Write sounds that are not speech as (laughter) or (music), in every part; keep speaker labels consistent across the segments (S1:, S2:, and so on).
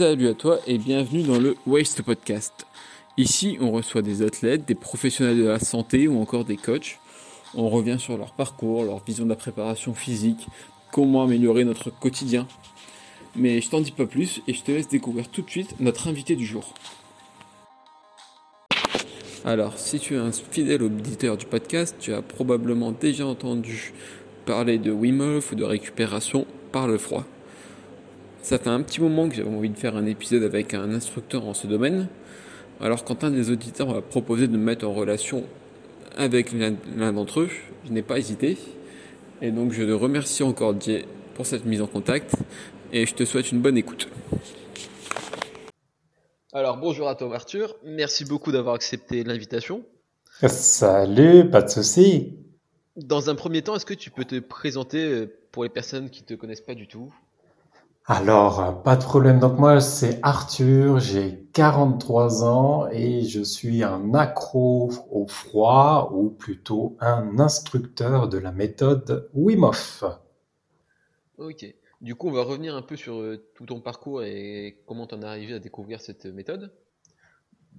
S1: Salut à toi et bienvenue dans le Waste Podcast. Ici, on reçoit des athlètes, des professionnels de la santé ou encore des coachs. On revient sur leur parcours, leur vision de la préparation physique, comment améliorer notre quotidien. Mais je t'en dis pas plus et je te laisse découvrir tout de suite notre invité du jour. Alors, si tu es un fidèle auditeur du podcast, tu as probablement déjà entendu parler de Wim Hof ou de récupération par le froid. Ça fait un petit moment que j'avais envie de faire un épisode avec un instructeur en ce domaine. Alors quand un des auditeurs m'a proposé de me mettre en relation avec l'un d'entre eux, je n'ai pas hésité. Et donc je le remercie encore Dieu pour cette mise en contact et je te souhaite une bonne écoute. Alors bonjour à toi Arthur, merci beaucoup d'avoir accepté l'invitation.
S2: Salut, pas de souci.
S1: Dans un premier temps, est-ce que tu peux te présenter euh, pour les personnes qui ne te connaissent pas du tout?
S2: Alors, euh, pas de problème. Donc moi, c'est Arthur, j'ai 43 ans et je suis un accro au froid ou plutôt un instructeur de la méthode Wim Hof.
S1: Ok. Du coup, on va revenir un peu sur euh, tout ton parcours et comment tu en es arrivé à découvrir cette méthode.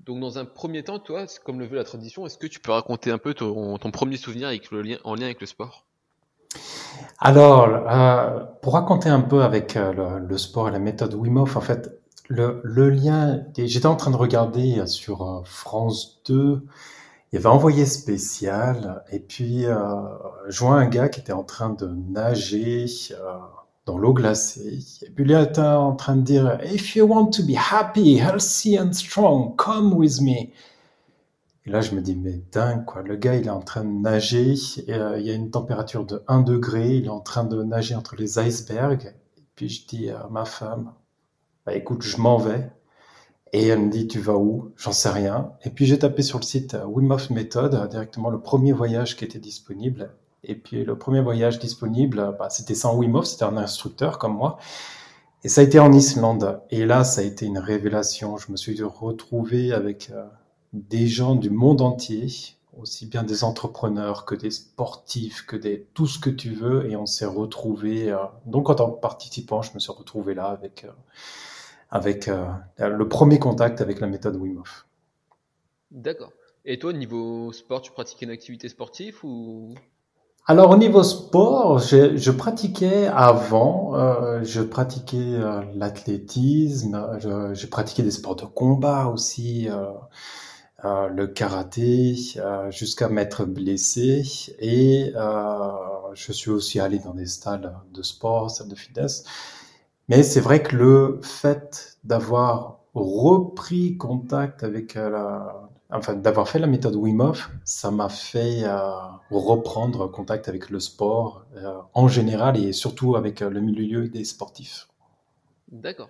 S1: Donc, dans un premier temps, toi, comme le veut la tradition, est-ce que tu peux raconter un peu ton, premier souvenir en lien avec le sport?
S2: Alors, euh, pour raconter un peu avec euh, le, sport et la méthode Wim Hof, en fait, le, lien, j'étais en train de regarder sur euh, France 2, il y avait envoyé spécial, et puis je vois un gars qui était en train de nager dans l'eau glacée, et puis il était en train de dire, If you want to be happy, healthy and strong, come with me. Et là, je me dis, mais dingue, quoi. Le gars, il est en train de nager. Euh, il y a une température de 1 degré. Il est en train de nager entre les icebergs. Et puis, je dis à ma femme, bah, écoute, je m'en vais. Et elle me dit, tu vas où? J'en sais rien. Et puis, j'ai tapé sur le site euh, Wim Hof Method, euh, directement le premier voyage qui était disponible. Et puis, le premier voyage disponible, bah, c'était sans Wim c'était un instructeur comme moi. Et ça a été en Islande. Et là, ça a été une révélation. Je me suis retrouvé avec des gens du monde entier, aussi bien des entrepreneurs que des sportifs, que des tout ce que tu veux, et on s'est retrouvé. Euh, donc en tant que participant, je me suis retrouvé là avec euh, avec euh, le premier contact avec la méthode Wim Hof.
S1: D'accord. Et toi, niveau sport, tu pratiquais une activité sportive ou?
S2: Alors au niveau sport, je, je pratiquais avant, euh, je pratiquais l'athlétisme, je, je, pratiquais des sports de combat aussi. Euh, euh, le karaté euh, jusqu'à m'être blessé et euh, je suis aussi allé dans des stades de sport, salles de fitness. Mais c'est vrai que le fait d'avoir repris contact avec la, enfin d'avoir fait la méthode Wim Hof, ça m'a fait reprendre contact avec le sport en général et surtout avec le milieu des sportifs.
S1: D'accord.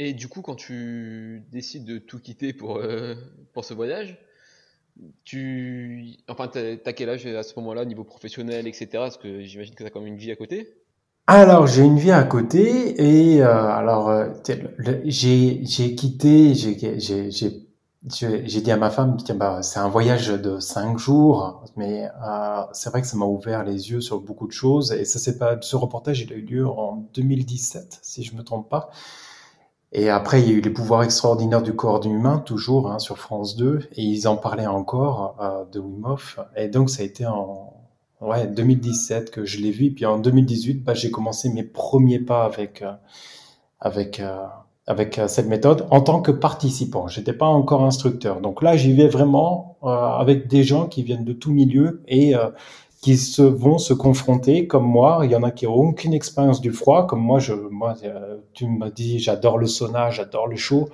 S1: Et du coup, quand tu décides de tout quitter pour, euh, pour ce voyage, tu. Enfin, t'as quel âge à ce moment-là, niveau professionnel, etc. Parce que j'imagine que t'as quand même une vie à côté.
S2: Alors, j'ai une vie à côté et euh, alors euh, j'ai quitté, j'ai dit à ma femme, tiens, bah, c'est un voyage de cinq jours, mais c'est vrai que ça m'a ouvert les yeux sur beaucoup de choses. Et ça, c'est pas ce reportage, il a eu lieu en 2017, si je me trompe pas. Et après, il y a eu les pouvoirs extraordinaires du corps humain, toujours hein, sur France 2, et ils en parlaient encore euh, de Wim Hof. Et donc, ça a été en ouais, 2017 que je l'ai vu. Et puis en 2018, bah, j'ai commencé mes premiers pas avec euh, avec euh, avec cette méthode en tant que participant. J'étais pas encore instructeur. Donc là, j'y vais vraiment avec des gens qui viennent de tout milieu et qui se vont se confronter comme moi. Il y en a qui n'ont aucune expérience du froid, comme moi. Je, moi, euh, tu m'as dit, j'adore le sauna, j'adore le chaud.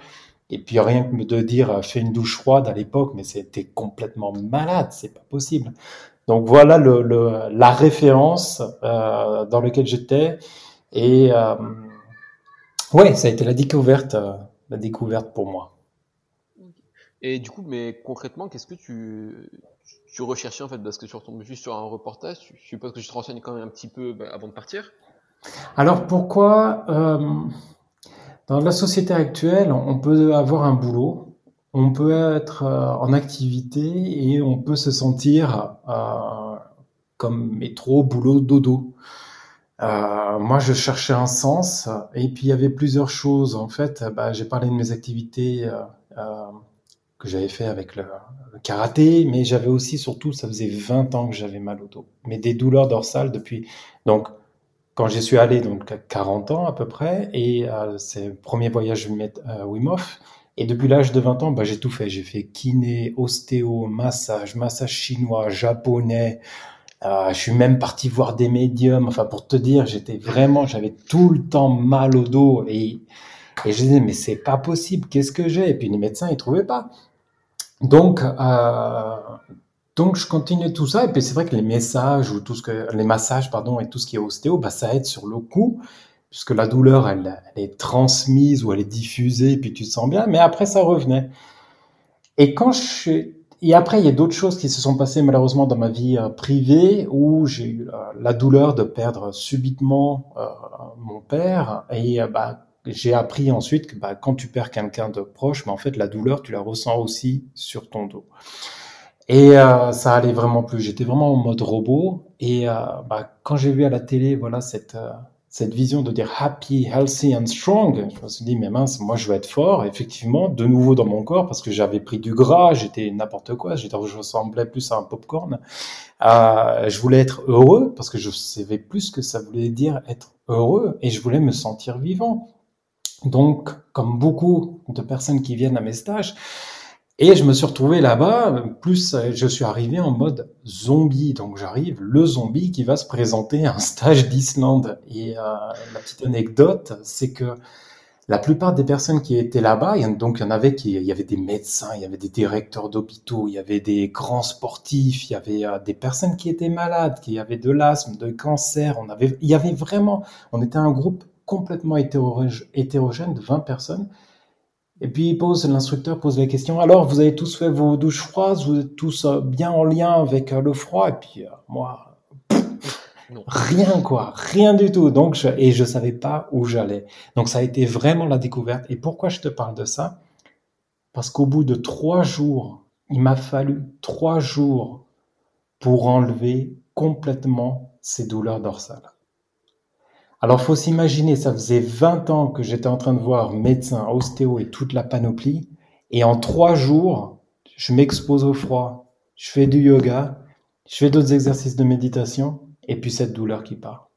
S2: Et puis rien que de dire, euh, fais une douche froide à l'époque, mais c'était complètement malade, c'est pas possible. Donc voilà le, le la référence euh, dans laquelle j'étais. Et euh, ouais, ça a été la découverte, euh, la découverte pour moi.
S1: Et du coup, mais concrètement, qu'est-ce que tu, recherchais en fait? Parce que tu retombes juste sur un reportage, je suppose que tu te renseignes quand même un petit peu bah, avant de partir
S2: Alors pourquoi euh, Dans la société actuelle, on peut avoir un boulot, on peut être euh, en activité et on peut se sentir euh, comme métro, boulot, dodo. Moi, je cherchais un sens, et puis il y avait plusieurs choses. En fait, bah, j'ai parlé de mes activités que j'avais fait avec le, karaté, mais j'avais aussi, surtout, ça faisait 20 ans que j'avais mal au dos, mais des douleurs dorsales depuis. Donc, quand j'y suis allé, donc à 40 ans à peu près, et euh, c'est le premier voyage euh, Wim Hof. Et depuis l'âge de 20 ans, bah, j'ai tout fait. J'ai fait kiné, ostéo, massage, massage chinois, japonais. Euh, je suis même parti voir des médiums. Enfin, pour te dire, j'étais vraiment, j'avais tout le temps mal au dos et, et je disais, mais c'est pas possible. Qu'est-ce que j'ai? Et puis les médecins, ils trouvaient pas. Donc, euh, donc je continue tout ça. Et puis c'est vrai que les messages ou tout ce que les massages, pardon, et tout ce qui est ostéo, bah, ça aide sur le coup puisque la douleur, elle, est transmise ou elle est diffusée, et puis tu te sens bien, mais après, ça revenait. Et quand je Et après, il y a d'autres choses qui se sont passées malheureusement dans ma vie euh, privée, où j'ai eu euh, la douleur de perdre subitement euh, mon père, et bah, j'ai appris ensuite que bah, quand tu perds quelqu'un de proche, mais en fait, la douleur, tu la ressens aussi sur ton dos. Et ça allait vraiment plus. J'étais vraiment en mode robot. Et bah, quand j'ai vu à la télé, voilà cette cette vision de dire happy, healthy and strong. Je me suis dit, mais mince, moi je veux être fort, effectivement, de nouveau dans mon corps, parce que j'avais pris du gras, j'étais n'importe quoi, je ressemblais plus à un popcorn. Euh, je voulais être heureux, parce que je savais plus ce que ça voulait dire être heureux, et je voulais me sentir vivant. Donc, comme beaucoup de personnes qui viennent à mes stages, et je me suis retrouvé là-bas, plus je suis arrivé en mode zombie. Donc j'arrive, le zombie qui va se présenter à un stage d'Islande. Et euh, la petite anecdote, c'est que la plupart des personnes qui étaient là-bas, donc il y en avait qui, il y avait des médecins, il y avait des directeurs d'hôpitaux, il y avait des grands sportifs, il y avait euh, des personnes qui étaient malades, qui avaient de l'asthme, de cancer. On avait, il y avait vraiment, on était un groupe complètement hétérogène de 20 personnes et puis il pose, l'instructeur pose la question, alors vous avez tous fait vos douches froides, vous êtes tous euh, bien en lien avec euh, le froid, et puis euh, moi, (laughs) rien quoi, rien du tout. Donc je, et je savais pas où j'allais. Donc ça a été vraiment la découverte. Et pourquoi je te parle de ça? Parce qu'au bout de trois jours, il m'a fallu trois jours pour enlever complètement ces douleurs dorsales. Alors, faut s'imaginer, ça faisait 20 ans que j'étais en train de voir médecin, ostéo et toute la panoplie. Et en trois jours, je m'expose au froid, je fais du yoga, je fais d'autres exercices de méditation, et puis cette douleur qui part.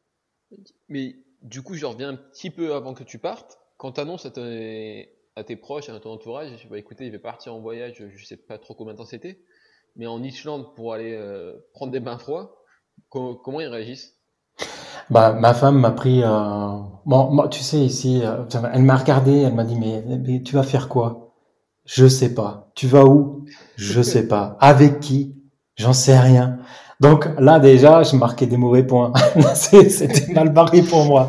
S3: Mais du coup, je reviens un petit peu avant que tu partes. Quand tu annonces à, tes proches, à ton entourage, je vais écouter, je vais partir en voyage, je sais pas trop combien de temps c'était, mais en Islande pour aller euh, prendre des bains froids, comment ils réagissent?
S2: Bah, ma femme m'a pris. Euh... Bon, moi, tu sais ici, euh, elle m'a regardé, elle m'a dit mais, mais, tu vas faire quoi? Je sais pas. Tu vas où? Je sais pas. Avec qui? J'en sais rien. Donc là déjà, je marquais des mauvais points. (laughs) C'était mal barré pour moi.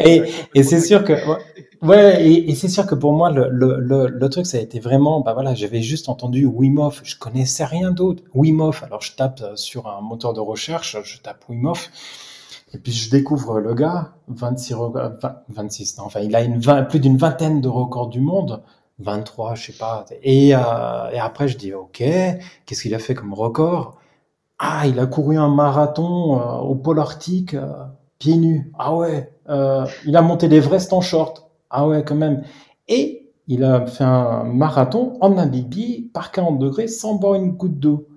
S2: Et, et c'est sûr que ouais, et, c'est sûr que pour moi le, le, le, truc ça a été vraiment bah voilà, j'avais juste entendu Wim Hof, je connaissais rien d'autre. Wim. Alors je tape sur un moteur de recherche, je tape Wim et puis je découvre le gars, 26 26, enfin il a plus d'une vingtaine de records du monde, 23, je sais pas. Et, euh, et après je dis ok, qu'est-ce qu'il a fait comme record? Ah, il a couru un marathon euh, au pôle arctique euh, pieds nus. Ah ouais. Il a monté l'Everest en short. Ah ouais, quand même. Et il a fait un marathon en Namibie par 40 degrés sans boire une goutte d'eau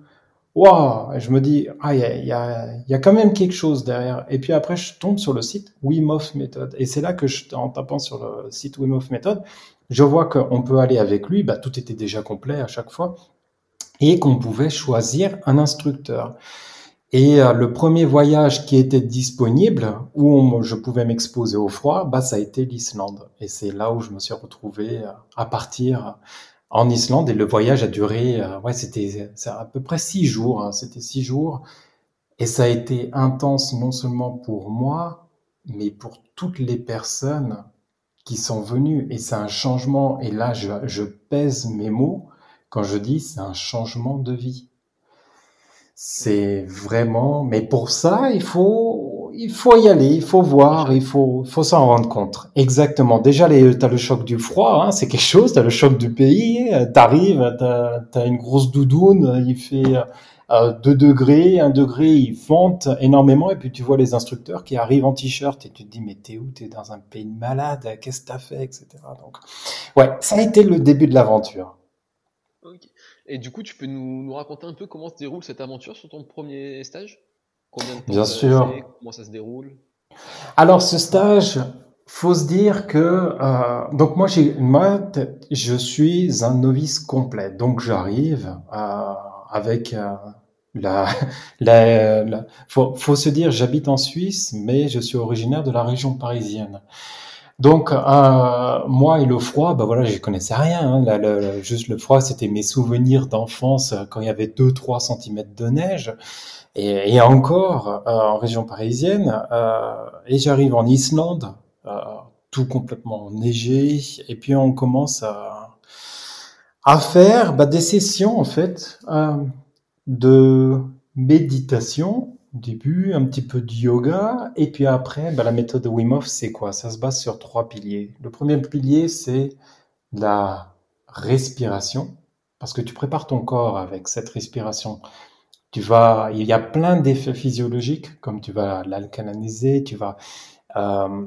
S2: waouh, je me dis, ah, il y a, y, a, y a, quand même quelque chose derrière. Et puis après, je tombe sur le site Wim Hof Method. Et c'est là que, je, en tapant sur le site Wim Hof Method, je vois qu'on peut aller avec lui. Bah, tout était déjà complet à chaque fois. Et qu'on pouvait choisir un instructeur. Et euh, le premier voyage qui était disponible, où je pouvais m'exposer au froid, bah, ça a été l'Islande. Et c'est là où je me suis retrouvé euh, à partir en Islande et le voyage a duré, euh, ouais, c'était à peu près six jours. Hein, c'était six jours et ça a été intense non seulement pour moi, mais pour toutes les personnes qui sont venues. Et c'est un changement. Et là, je, je pèse mes mots quand je dis c'est un changement de vie. C'est vraiment. Mais pour ça, il faut il faut y aller, il faut voir, il faut, faut s'en rendre compte. Exactement. Déjà, tu as le choc du froid, hein, c'est quelque chose. Tu as le choc du pays. Tu arrives, tu as, une grosse doudoune. Il fait euh, 2 degrés, 1 degré, il fente énormément, et puis tu vois les instructeurs qui arrivent en t-shirt, et tu te dis, mais t'es où T'es dans un pays de malade, qu'est-ce que t'as fait, etc. Donc, ouais, ça a été le début de l'aventure.
S3: Et du coup, tu peux nous, nous, raconter un peu comment se déroule cette aventure sur ton premier stage?
S2: Combien de temps Bien sûr.
S3: comment ça se déroule?
S2: Alors, ce stage, faut se dire que euh, donc moi j'ai moi je suis un novice complet. Donc j'arrive euh, avec euh, la, (laughs) la, la faut, faut se dire j'habite en Suisse mais je suis originaire de la région parisienne. Donc euh, moi et le froid bah voilà je connaissais rien hein. le, juste le froid c'était mes souvenirs d'enfance quand il y avait 2 3 cm de neige et, et encore en région parisienne et j'arrive en Islande euh, tout complètement neigé. Et puis on commence à, à faire bah, des sessions en fait euh, de méditation au début, un petit peu de yoga, et puis après, bah, la méthode de Wim Hof, c'est quoi? Ça se base sur trois piliers. Le premier pilier, c'est la respiration, parce que tu prépares ton corps avec cette respiration. Tu vas, il y a plein d'effets physiologiques, comme tu vas l'alcaliniser, tu vas euh,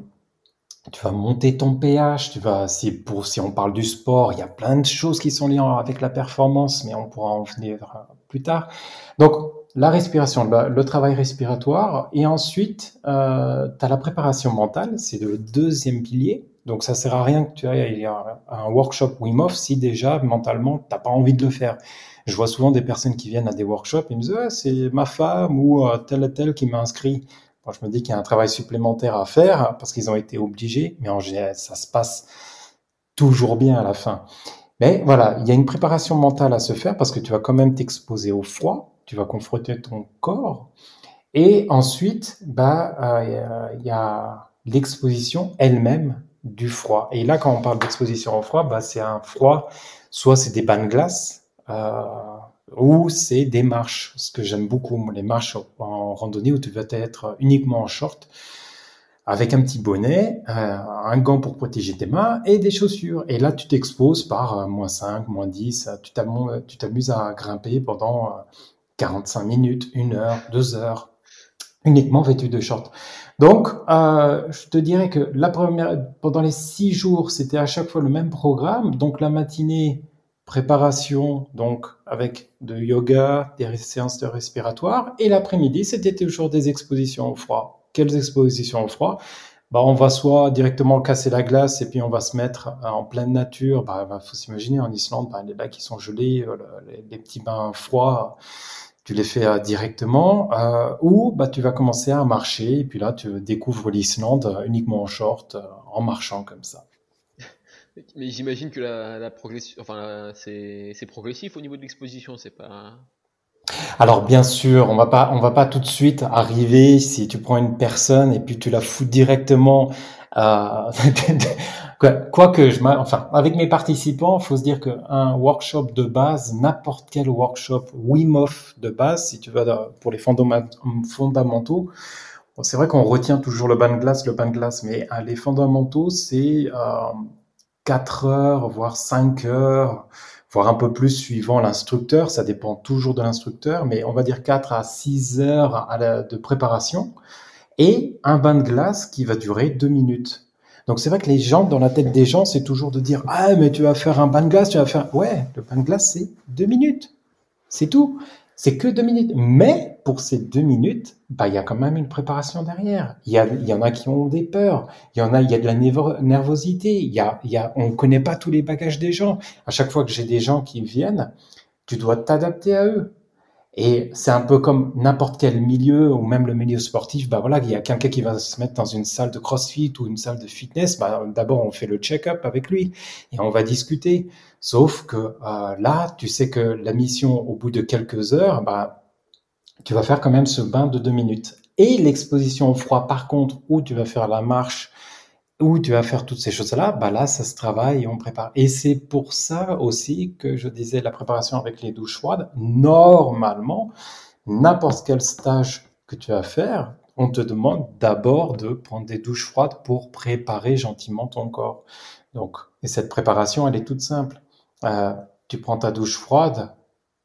S2: tu vas monter ton pH, tu vas, si, pour, si on parle du sport, il y a plein de choses qui sont liées avec la performance, mais on pourra en venir euh, plus tard. Donc, la respiration, le, travail respiratoire, et ensuite, euh, tu as la préparation mentale, c'est le deuxième pilier. Donc, ça sert à rien que tu ailles à un workshop Wim Hof si déjà, mentalement, t'as pas envie de le faire. Je vois souvent des personnes qui viennent à des workshops et me disent, c'est ma femme ou euh, tel et tel qui m'a inscrit je me dis qu'il y a un travail supplémentaire à faire parce qu'ils ont été obligés, mais en général, ça se passe toujours bien à la fin. Mais voilà, il y a une préparation mentale à se faire parce que tu vas quand même t'exposer au froid, tu vas confronter ton corps, et ensuite, bah, euh, il y a l'exposition elle-même du froid. Et là, quand on parle d'exposition au froid, bah, c'est un froid, soit c'est des bains de glace, euh, ou c'est des marches, ce que j'aime beaucoup, les marches en randonnée où tu vas être uniquement en short, avec un petit bonnet, euh, un gant pour protéger tes mains et des chaussures. Et là, tu t'exposes par euh, moins 5, moins 10, tu t'amuses à grimper pendant 45 euh, minutes, une heure, deux heures, uniquement vêtu de short. Donc, je te dirais que la première, pendant les six jours, c'était à chaque fois le même programme. Donc, la matinée, préparation, donc avec de yoga, des séances de respiratoire. Et l'après-midi, c'était toujours des expositions au froid. Quelles expositions au froid? Bah, On va soit directement casser la glace et puis on va se mettre euh, en pleine nature. Il bah, bah, faut s'imaginer, en Islande, bah, les lacs qui sont gelés, euh, les, petits bains froids, tu les fais euh, directement. ou bah, tu vas commencer à marcher et puis là, tu découvres l'Islande uniquement en short, en marchant comme ça.
S3: Mais j'imagine que la, progression, enfin, c'est progressif au niveau de l'exposition, c'est pas.
S2: Alors bien sûr, on va pas, on va pas tout de suite arriver si tu prends une personne et puis tu la fous directement. Euh, (laughs) quoi que je, enfin, avec mes participants, faut se dire qu'un workshop de base, n'importe quel workshop Wim de base, si tu vas pour les fondamentaux, c'est vrai qu'on retient toujours le bain de glace, le bain de glace, mais euh, les fondamentaux, c'est euh, 4 heures, voire 5 heures, voire un peu plus suivant l'instructeur. Ça dépend toujours de l'instructeur, mais on va dire 4 à 6 heures de préparation et un bain de glace qui va durer 2 minutes. Donc c'est vrai que les gens, dans la tête des gens, c'est toujours de dire ah mais tu vas faire un bain de glace, tu vas faire ouais le bain de glace c'est 2 minutes, c'est tout. C'est que deux minutes. Mais pour ces deux minutes, bah, il y a quand même une préparation derrière. Il y, y en a qui ont des peurs. Il y en a, il y a de la nervosité. Il y a, il y a, on connaît pas tous les bagages des gens. À chaque fois que j'ai des gens qui viennent, tu dois t'adapter à eux. Et c'est un peu comme n'importe quel milieu, ou même le milieu sportif, bah voilà, il y a quelqu'un qui va se mettre dans une salle de crossfit ou une salle de fitness, bah d'abord on fait le check-up avec lui et on va discuter. Sauf que euh, là, tu sais que la mission, au bout de quelques heures, bah, tu vas faire quand même ce bain de deux minutes. Et l'exposition au froid, par contre, où tu vas faire la marche où tu vas faire toutes ces choses-là, bah là, ça se travaille et on prépare. Et c'est pour ça aussi que je disais la préparation avec les douches froides. Normalement, n'importe quel stage que tu vas faire, on te demande d'abord de prendre des douches froides pour préparer gentiment ton corps. Donc, et cette préparation, elle est toute simple. Euh, tu prends ta douche froide,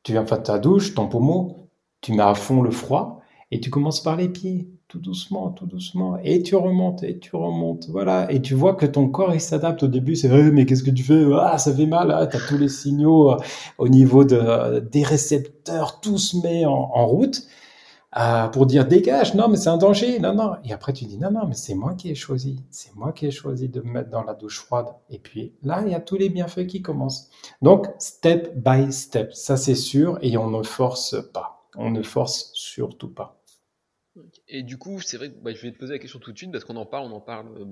S2: tu viens faire ta douche, ton pommeau, tu mets à fond le froid et tu commences par les pieds, tout doucement, tout doucement, et tu remontes, et tu remontes, voilà, et tu vois que ton corps il s'adapte. Au début, c'est vrai, mais qu'est-ce que tu fais? Ah, ça fait mal, ah, tu as tous les signaux euh, au niveau de, des récepteurs, tout se met en, en route, euh, pour dire dégage, non mais c'est un danger, non non. Et après tu dis non non mais c'est moi qui ai choisi, c'est moi qui ai choisi de me mettre dans la douche froide. Et puis là il y a tous les bienfaits qui commencent. Donc step by step, ça c'est sûr. Et on ne force pas, on ne force surtout pas.
S3: Et du coup c'est vrai que bah, je vais te poser la question tout de suite parce qu'on en parle, on en parle euh,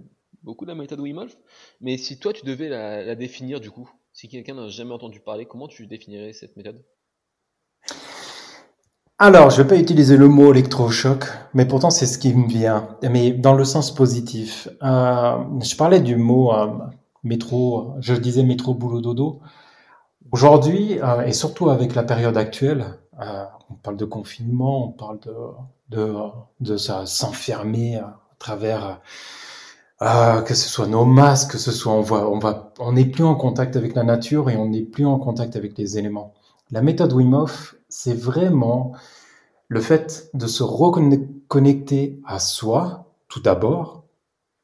S3: beaucoup de la méthode Wim Hof. Mais si toi tu devais la, la définir du coup, si quelqu'un n'a jamais entendu parler, comment tu définirais cette méthode?
S2: Alors, je vais pas utiliser le mot électrochoc, mais pourtant c'est ce qui me vient, mais dans le sens positif. Euh, je parlais du mot euh, métro, je disais métro boulot dodo. Aujourd'hui, euh, et surtout avec la période actuelle, euh, on parle de confinement, on parle de de, de s'enfermer à travers euh, que ce soit nos masques, que ce soit on voit, on va, on n'est plus en contact avec la nature et on n'est plus en contact avec les éléments. La méthode Wim Hof, c'est vraiment le fait de se reconnecter à soi, tout d'abord,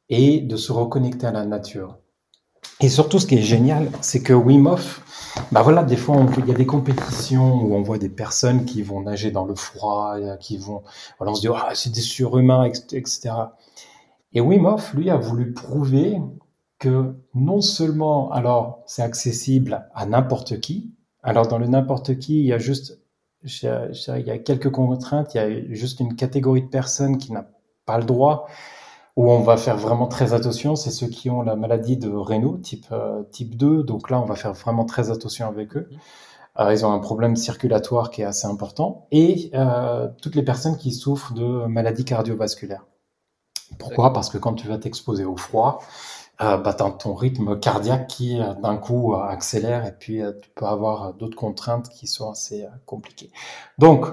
S2: et de se reconnecter à la nature. Et surtout, ce qui est génial, c'est que Wim Hof, bah voilà, des fois, il y a des compétitions où on voit des personnes qui vont nager dans le froid, qui vont, voilà, on se dit, ah, c'est des surhumains, etc. Et Wim lui, a voulu prouver que non seulement, alors, c'est accessible à n'importe qui, alors dans le n'importe qui, il y a juste, il y a quelques contraintes, il y a juste une catégorie de personnes qui n'a pas le droit, où on va faire vraiment très attention, c'est ceux qui ont la maladie de Raynaud, type, euh, type 2, donc là on va faire vraiment très attention avec eux. Euh, ils ont un problème circulatoire qui est assez important, et euh, toutes les personnes qui souffrent de maladies cardiovasculaires. Pourquoi? Parce que quand tu vas t'exposer au froid, euh, bah, ton rythme cardiaque qui euh, d'un coup euh, accélère et puis tu peux avoir d'autres contraintes qui sont assez compliquées. Donc,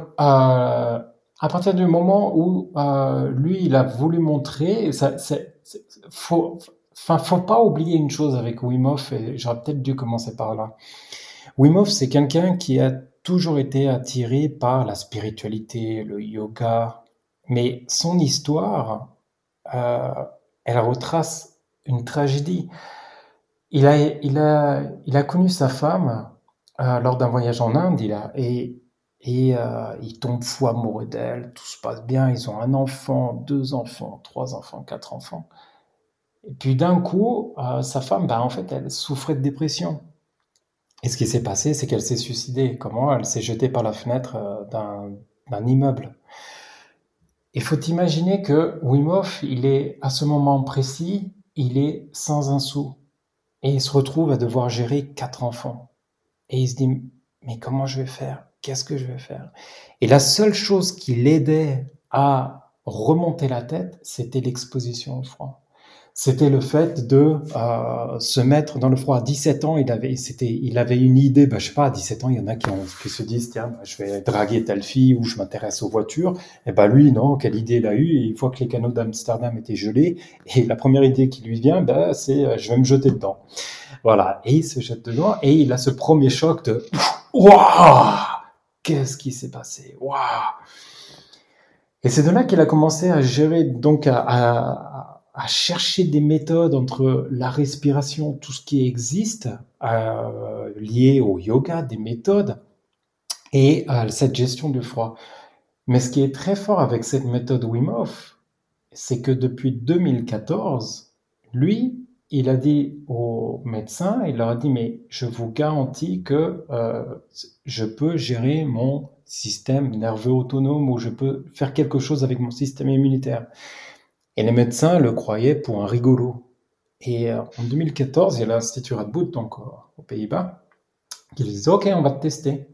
S2: à partir du moment où lui, il a voulu montrer, ça, c'est, faut, enfin, faut pas oublier une chose avec Wim et j'aurais peut-être dû commencer par là. Wim c'est quelqu'un qui a toujours été attiré par la spiritualité, le yoga, mais son histoire, euh, elle retrace une tragédie. Il a, il a, il a connu sa femme euh, lors d'un voyage en Inde, il a, et, et euh, il tombe fou amoureux d'elle, tout se passe bien, ils ont un enfant, deux enfants, trois enfants, quatre enfants. Et puis d'un coup, euh, sa femme, bah, en fait, elle souffrait de dépression. Et ce qui s'est passé, c'est qu'elle s'est suicidée. Comment? Elle s'est jetée par la fenêtre euh, d'un immeuble. Il faut imaginer que Wim il est à ce moment précis, il est sans un sou et il se retrouve à devoir gérer quatre enfants. Et il se dit, mais comment je vais faire? Qu'est-ce que je vais faire? Et la seule chose qui l'aidait à remonter la tête, c'était l'exposition au froid c'était le fait de euh, se mettre dans le froid. À 17 ans, il avait, c'était, il avait une idée, bah, je sais pas, à 17 ans, il y en a qui, ont, qui se disent, tiens, bah, je vais draguer telle fille ou je m'intéresse aux voitures. Et ben lui, non, quelle idée il a eue Il voit que les canaux d'Amsterdam étaient gelés. Et la première idée qui lui vient, bah, c'est, euh, je vais me jeter dedans. Voilà. Et il se jette dedans et il a ce premier choc de, waouh Qu'est-ce qui s'est passé? Waouh Et c'est de là qu'il a commencé à gérer, donc à, chercher des méthodes entre la respiration, tout ce qui existe euh, lié au yoga, des méthodes, et euh, cette gestion du froid. Mais ce qui est très fort avec cette méthode Wim Hof, c'est que depuis 2014, lui, il a dit aux médecins, il leur a dit, mais je vous garantis que euh, je peux gérer mon système nerveux autonome ou je peux faire quelque chose avec mon système immunitaire. Et les médecins le croyaient pour un rigolo. Et euh, en 2014, il y a l'Institut Radboud, donc euh, aux Pays-Bas, qui disait OK, on va te tester.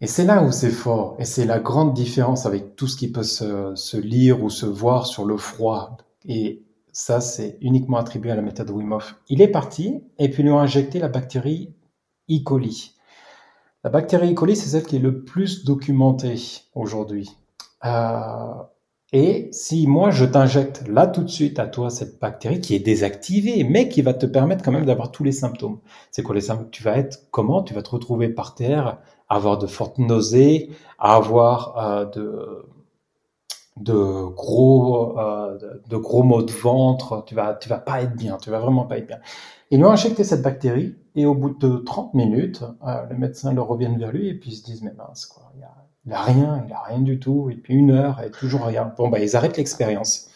S2: Et c'est là où c'est fort, et c'est la grande différence avec tout ce qui peut se, se, lire ou se voir sur le froid. Et ça, c'est uniquement attribué à la méthode Wim. Il est parti, et puis lui ont injecté la bactérie E. coli. La bactérie E. coli, c'est celle qui est le plus documentée aujourd'hui. Euh, et si moi je t'injecte là tout de suite à toi cette bactérie qui est désactivée, mais qui va te permettre quand même d'avoir tous les symptômes. C'est quoi les symptômes Tu vas être comment? Tu vas te retrouver par terre avoir de fortes nausées, avoir euh, de, de gros, euh, de gros maux de ventre. Tu vas, tu vas pas être bien. Tu vas vraiment pas être bien. Ils lui ont injecté cette bactérie et au bout de 30 minutes, euh, les médecins le reviennent vers lui et puis ils se disent mais mince quoi, il a, a rien, il a rien du tout. Et puis une heure et toujours rien. Bon bah ils arrêtent l'expérience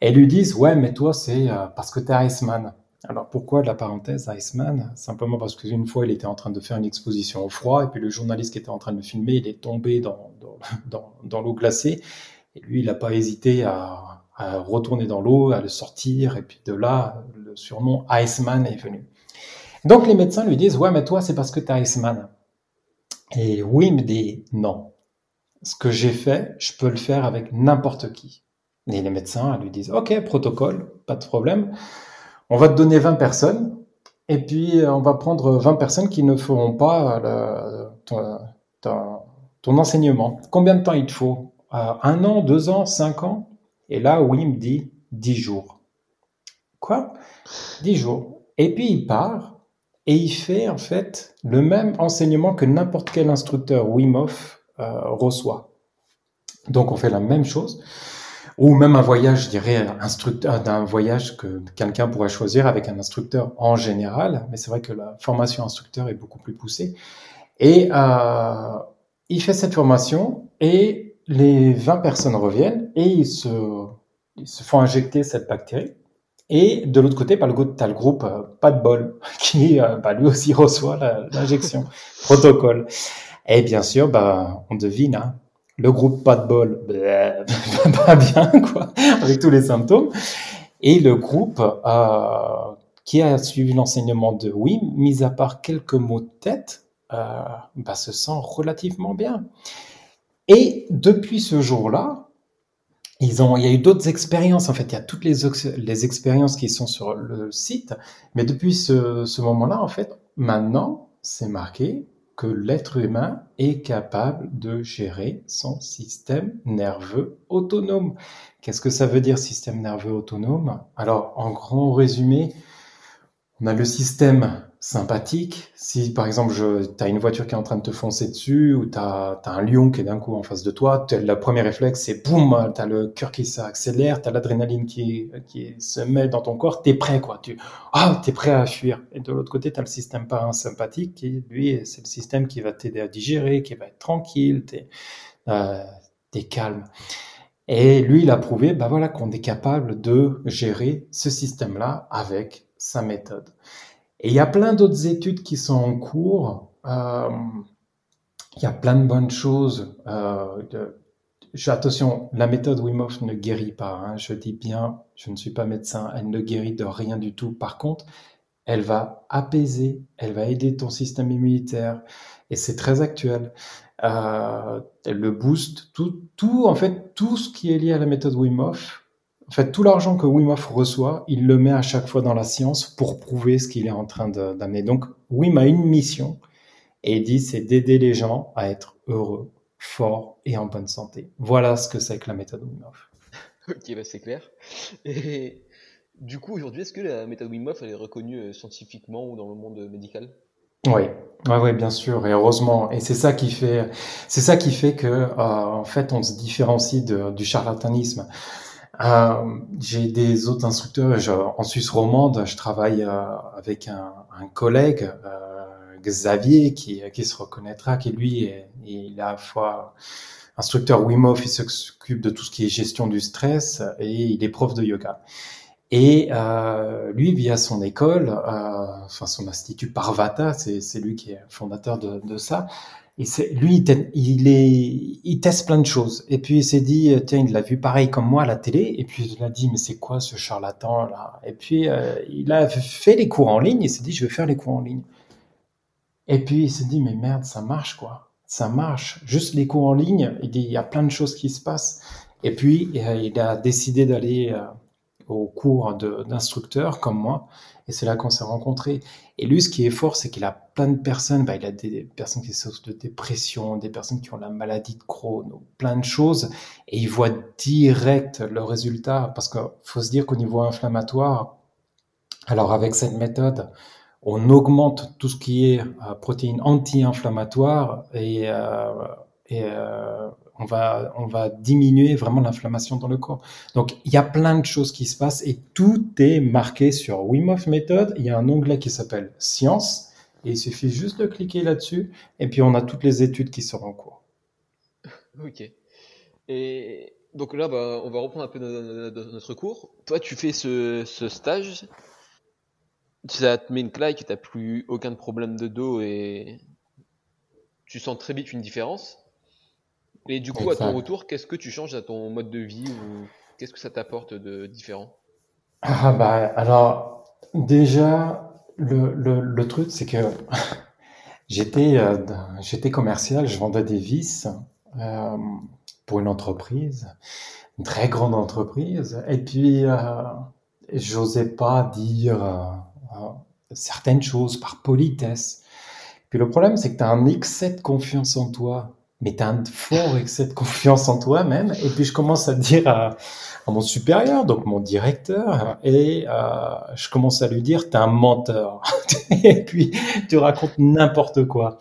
S2: et lui disent ouais mais toi c'est euh, parce que t'es Iceman. Alors pourquoi de la parenthèse Iceman? Simplement parce qu'une fois il était en train de faire une exposition au froid et puis le journaliste qui était en train de filmer il est tombé dans, dans, (laughs) dans l'eau glacée et lui il n'a pas hésité à retourner dans l'eau, à le sortir, et puis de là, le surnom Iceman est venu. Donc les médecins lui disent, ouais, mais toi, c'est parce que tu es Iceman. Et oui, me dit, non. Ce que j'ai fait, je peux le faire avec n'importe qui. Et les médecins lui disent, ok, protocole, pas de problème. On va te donner 20 personnes, et puis on va prendre 20 personnes qui ne feront pas le, ton, ton, enseignement. Combien de temps il te faut? Un an, deux ans, cinq ans et là, oui, il me dit 10 jours. Quoi? 10 jours. Et puis il part et il fait en fait le même enseignement que n'importe quel instructeur Wim euh, reçoit. Donc on fait la même chose. Ou même un voyage, je dirais, instructeur, d'un voyage que quelqu'un pourrait choisir avec un instructeur en général. Mais c'est vrai que la formation instructeur est beaucoup plus poussée. Et euh, il fait cette formation et les 20 personnes reviennent et ils se, se font injecter cette bactérie. Et de l'autre côté, le, tu as le groupe euh, Pas de bol qui euh, bah, lui aussi (laughs) reçoit l'injection. (laughs) Protocole. Et bien sûr, bah, on devine, hein, le groupe Pas de bol, pas bien, quoi, (laughs) avec tous les symptômes. Et le groupe euh, qui a suivi l'enseignement de oui, mis à part quelques mots de tête, euh, bah, se sent relativement bien. Et depuis ce jour-là, ils ont, il y a eu d'autres expériences. En fait, il y a toutes les, expériences qui sont sur le site. Mais depuis ce, ce moment-là, en fait, maintenant, c'est marqué que l'être humain est capable de gérer son système nerveux autonome. Qu'est-ce que ça veut dire système nerveux autonome? Alors, en grand résumé, on a le système sympathique. Si par exemple, tu as une voiture qui est en train de te foncer dessus ou tu as, un lion qui est d'un coup en face de toi, le premier réflexe, c'est boum, tu as le cœur qui s'accélère, tu as l'adrénaline qui, qui se met dans ton corps, tu es prêt, quoi. Tu ah, es prêt à fuir. Et de l'autre côté, tu as le système parasympathique qui, lui, c'est le système qui va t'aider à digérer, qui va être tranquille, tu es, euh, calme. Et lui, il a prouvé bah voilà, qu'on est capable de gérer ce système-là avec sa méthode. Et il y a plein d'autres études qui sont en cours. Euh, il y a plein de bonnes choses. Euh, de, attention, la méthode Wim Hof ne guérit pas. Hein, je dis bien, je ne suis pas médecin, elle ne guérit de rien du tout. Par contre, elle va apaiser, elle va aider ton système immunitaire, et c'est très actuel. Euh, le booste, tout, tout, en fait, tout ce qui est lié à la méthode Wim Hof en fait, tout l'argent que Wim Hof reçoit, il le met à chaque fois dans la science pour prouver ce qu'il est en train d'amener. Donc, Wim a une mission et il dit, c'est d'aider les gens à être heureux, forts et en bonne santé. Voilà ce que c'est que la méthode Wim Hof. (laughs)
S1: Ok, bah c'est clair. Et du coup, aujourd'hui, est-ce que la méthode Wim Hof elle est reconnue euh, scientifiquement ou dans le monde médical?
S2: Oui, ouais, ouais, bien sûr, et heureusement. Et c'est ça qui fait, c'est ça qui fait que, euh, en fait, on se différencie de, du charlatanisme. Euh, j'ai des autres instructeurs. en Suisse romande, je travaille euh, avec un, un collègue, euh, Xavier, qui, qui se reconnaîtra, qui lui, est, il est à la fois instructeur Wim il s'occupe de tout ce qui est gestion du stress et il est prof de yoga. Et euh, lui, via son école, enfin son institut Parvata, c'est lui qui est fondateur de, de ça, et lui, il, est, il teste plein de choses. Et puis il s'est dit, euh, tiens, il l'a vu pareil comme moi à la télé. Et puis il a dit, mais c'est quoi ce charlatan là? Et puis euh, il a fait les cours en ligne. Il s'est dit, je vais faire les cours en ligne. Et puis il s'est dit, mais merde, ça marche quoi. Ça marche. Juste les cours en ligne. Il dit, il y a plein de choses qui se passent. Et puis euh, il a décidé d'aller au cours d'instructeurs comme moi. Et c'est là qu'on s'est rencontrés. Et lui, ce qui est fort, c'est qu'il a plein de personnes. Bah, il a des personnes qui souffrent de dépression, des personnes qui ont la maladie de Crohn, plein de choses. Et il voit direct le résultat. Parce qu'il faut se dire qu'au niveau inflammatoire, alors avec cette méthode, on augmente tout ce qui est euh, protéines anti-inflammatoires et, euh, et euh, on, va, on va diminuer vraiment l'inflammation dans le corps. Donc, il y a plein de choses qui se passent et tout est marqué sur Wim Method. Il y a un onglet qui s'appelle Science et il suffit juste de cliquer là-dessus et puis on a toutes les études qui seront en cours.
S1: Ok. Et donc là, bah, on va reprendre un peu notre cours. Toi, tu fais ce, ce stage ça te met une claque, t'as plus aucun problème de dos et tu sens très vite une différence. Et du coup, à ton retour, qu'est-ce que tu changes à ton mode de vie ou qu'est-ce que ça t'apporte de différent?
S2: Ah bah alors déjà le, le, le truc c'est que (laughs) j'étais euh, j'étais commercial, je vendais des vis euh, pour une entreprise, une très grande entreprise, et puis euh, j'osais pas dire euh, certaines choses par politesse. Puis le problème, c'est que tu as un excès de confiance en toi, mais tu as un fort excès de confiance en toi-même. Et puis je commence à dire à, mon supérieur, donc mon directeur, et euh, je commence à lui dire, tu es un menteur. (laughs) et puis tu racontes n'importe quoi.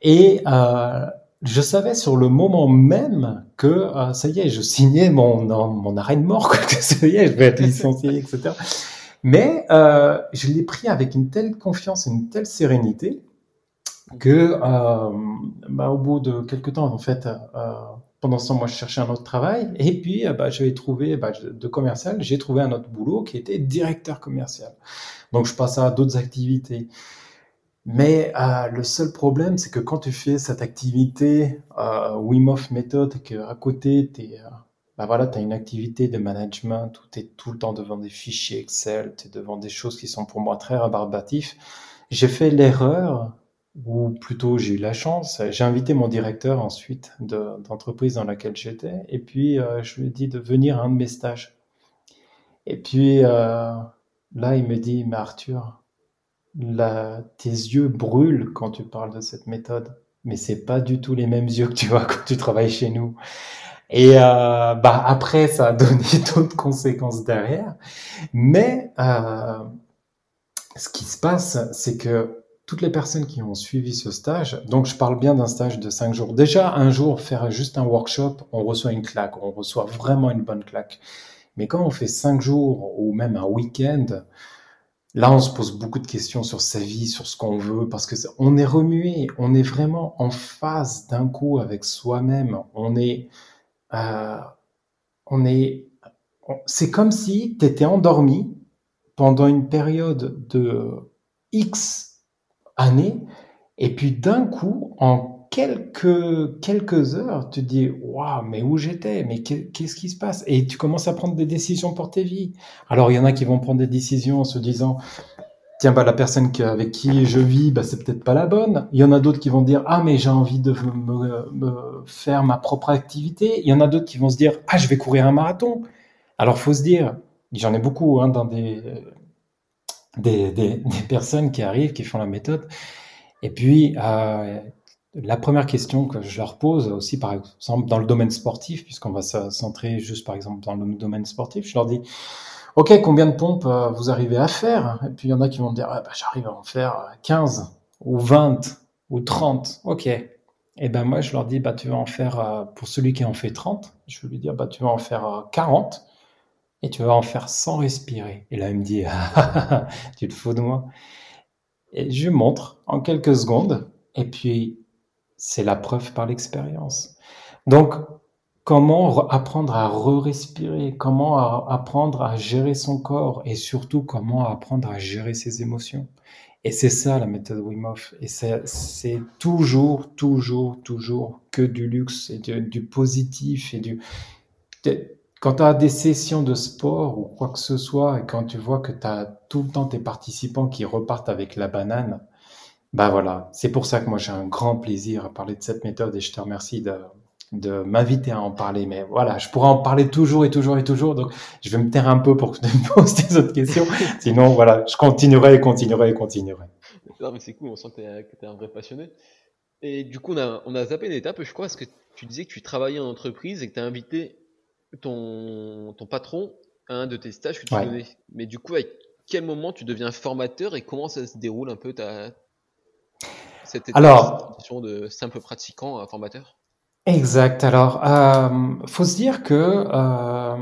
S2: Et euh, je savais sur le moment même que euh, ça y est, je signais mon, mon arrêt de mort, (laughs) que ça y est, je vais être licencié, etc. Mais euh, je l'ai pris avec une telle confiance une telle sérénité que euh, bah, au bout de quelques temps, en fait, euh, pendant ce temps, moi, je cherchais un autre travail. Et puis, euh, bah, j'avais trouvé bah, de commercial, j'ai trouvé un autre boulot qui était directeur commercial. Donc, je passais à d'autres activités. Mais le seul problème, c'est que quand tu fais cette activité euh, Wim Hof Method, que à côté, tu bah voilà, as une activité de management où tu es tout le temps devant des fichiers Excel, tu es devant des choses qui sont pour moi très rébarbatifs. J'ai fait l'erreur, ou plutôt j'ai eu la chance, j'ai invité mon directeur ensuite d'entreprise dans laquelle j'étais, et puis euh, je lui ai dit de venir à un de mes stages. Et puis euh, là, il me dit, mais Arthur, là, tes yeux brûlent quand tu parles de cette méthode, mais c'est pas du tout les mêmes yeux que tu vois (laughs) quand tu travailles chez nous. Et euh, bah après, ça a (laughs) donné d'autres conséquences derrière. Mais ce qui se passe, c'est que toutes les personnes qui ont suivi ce stage, donc je parle bien d'un stage de cinq jours. Déjà, un jour, faire juste un workshop, on reçoit une claque, on reçoit vraiment une bonne claque. Mais quand on fait cinq jours ou même un week-end, là, on se pose beaucoup de questions sur sa vie, sur ce qu'on veut, parce que on est remué, on est vraiment en phase d'un coup avec soi-même. On est euh, on est, c'est comme si tu étais endormi pendant une période de X années, et puis d'un coup, en quelques, quelques heures, tu te dis Waouh, mais où j'étais? Mais qu'est-ce qui se passe? Et tu commences à prendre des décisions pour tes vies. Alors, il y en a qui vont prendre des décisions en se disant tiens, bah, la personne avec qui je vis, bah, c'est peut-être pas la bonne. Il y en a d'autres qui vont dire, ah, mais j'ai envie de me, faire ma propre activité. Il y en a d'autres qui vont se dire, ah, je vais courir un marathon. Alors, faut se dire, j'en ai beaucoup hein, dans des, des, personnes qui arrivent, qui font la méthode. Et puis, euh, la première question que je leur pose aussi, par exemple, dans le domaine sportif, puisqu'on va se centrer juste, par exemple, dans le domaine sportif, je leur dis, OK, combien de pompes euh, vous arrivez à faire? Et puis il y en a qui vont me dire, ah, bah, j'arrive à en faire 15 ou 20 ou 30. OK. Et ben moi, je leur dis, bah, tu vas en faire, euh, pour celui qui en fait 30, je vais lui dire, bah, tu vas en faire 40 euh, et tu vas en faire sans respirer. Et là, il me dit, (laughs) ah, tu te fous de moi. Et je montre en quelques secondes, et puis c'est la preuve par l'expérience. Donc, comment apprendre à re-respirer, comment apprendre à gérer son corps? Et surtout comment apprendre à gérer ses émotions? Et c'est ça la méthode Wim. Et c'est toujours, toujours, toujours que du luxe et du, positif et du. Quand tu as des sessions de sport ou quoi que ce soit et quand tu vois que tu as tout le temps tes participants qui repartent avec la banane, bah voilà, c'est pour ça que moi j'ai un grand plaisir à parler de cette méthode et je te remercie de, de m'inviter à en parler. Mais voilà, je pourrais en parler toujours et toujours et toujours. Donc, je vais me taire un peu pour que tu me poses des autres questions. (laughs) Sinon, voilà, je continuerai et continuerai et continuerai.
S1: Non, mais c'est cool, on sent que tu es, un vrai passionné. Et du coup, on a, on a zappé une étape, je crois, parce que tu disais que tu travaillais en entreprise et que tu as invité ton, ton patron à un de tes stages que tu donnais. Mais du coup, avec quel moment tu deviens formateur et comment ça se déroule un peu ta cette
S2: Alors,
S1: de simple pratiquant à formateur?
S2: Exact. Alors, euh, faut se dire que euh,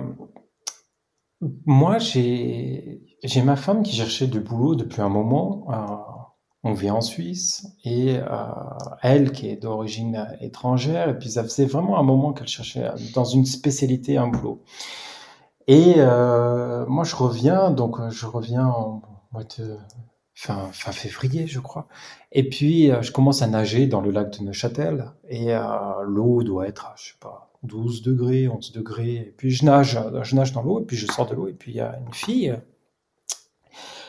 S2: moi, j'ai j'ai ma femme qui cherchait du boulot depuis un moment. Euh, on vit en Suisse et euh, elle qui est d'origine étrangère et puis ça faisait vraiment un moment qu'elle cherchait dans une spécialité un boulot. Et euh, moi je reviens donc je reviens en mois de fin, fin février je crois et puis euh, je commence à nager dans le lac de Neuchâtel et euh, l'eau doit être je sais pas 12 degrés 11 degrés et puis je nage je nage dans l'eau et puis je sors de l'eau et puis il y a une fille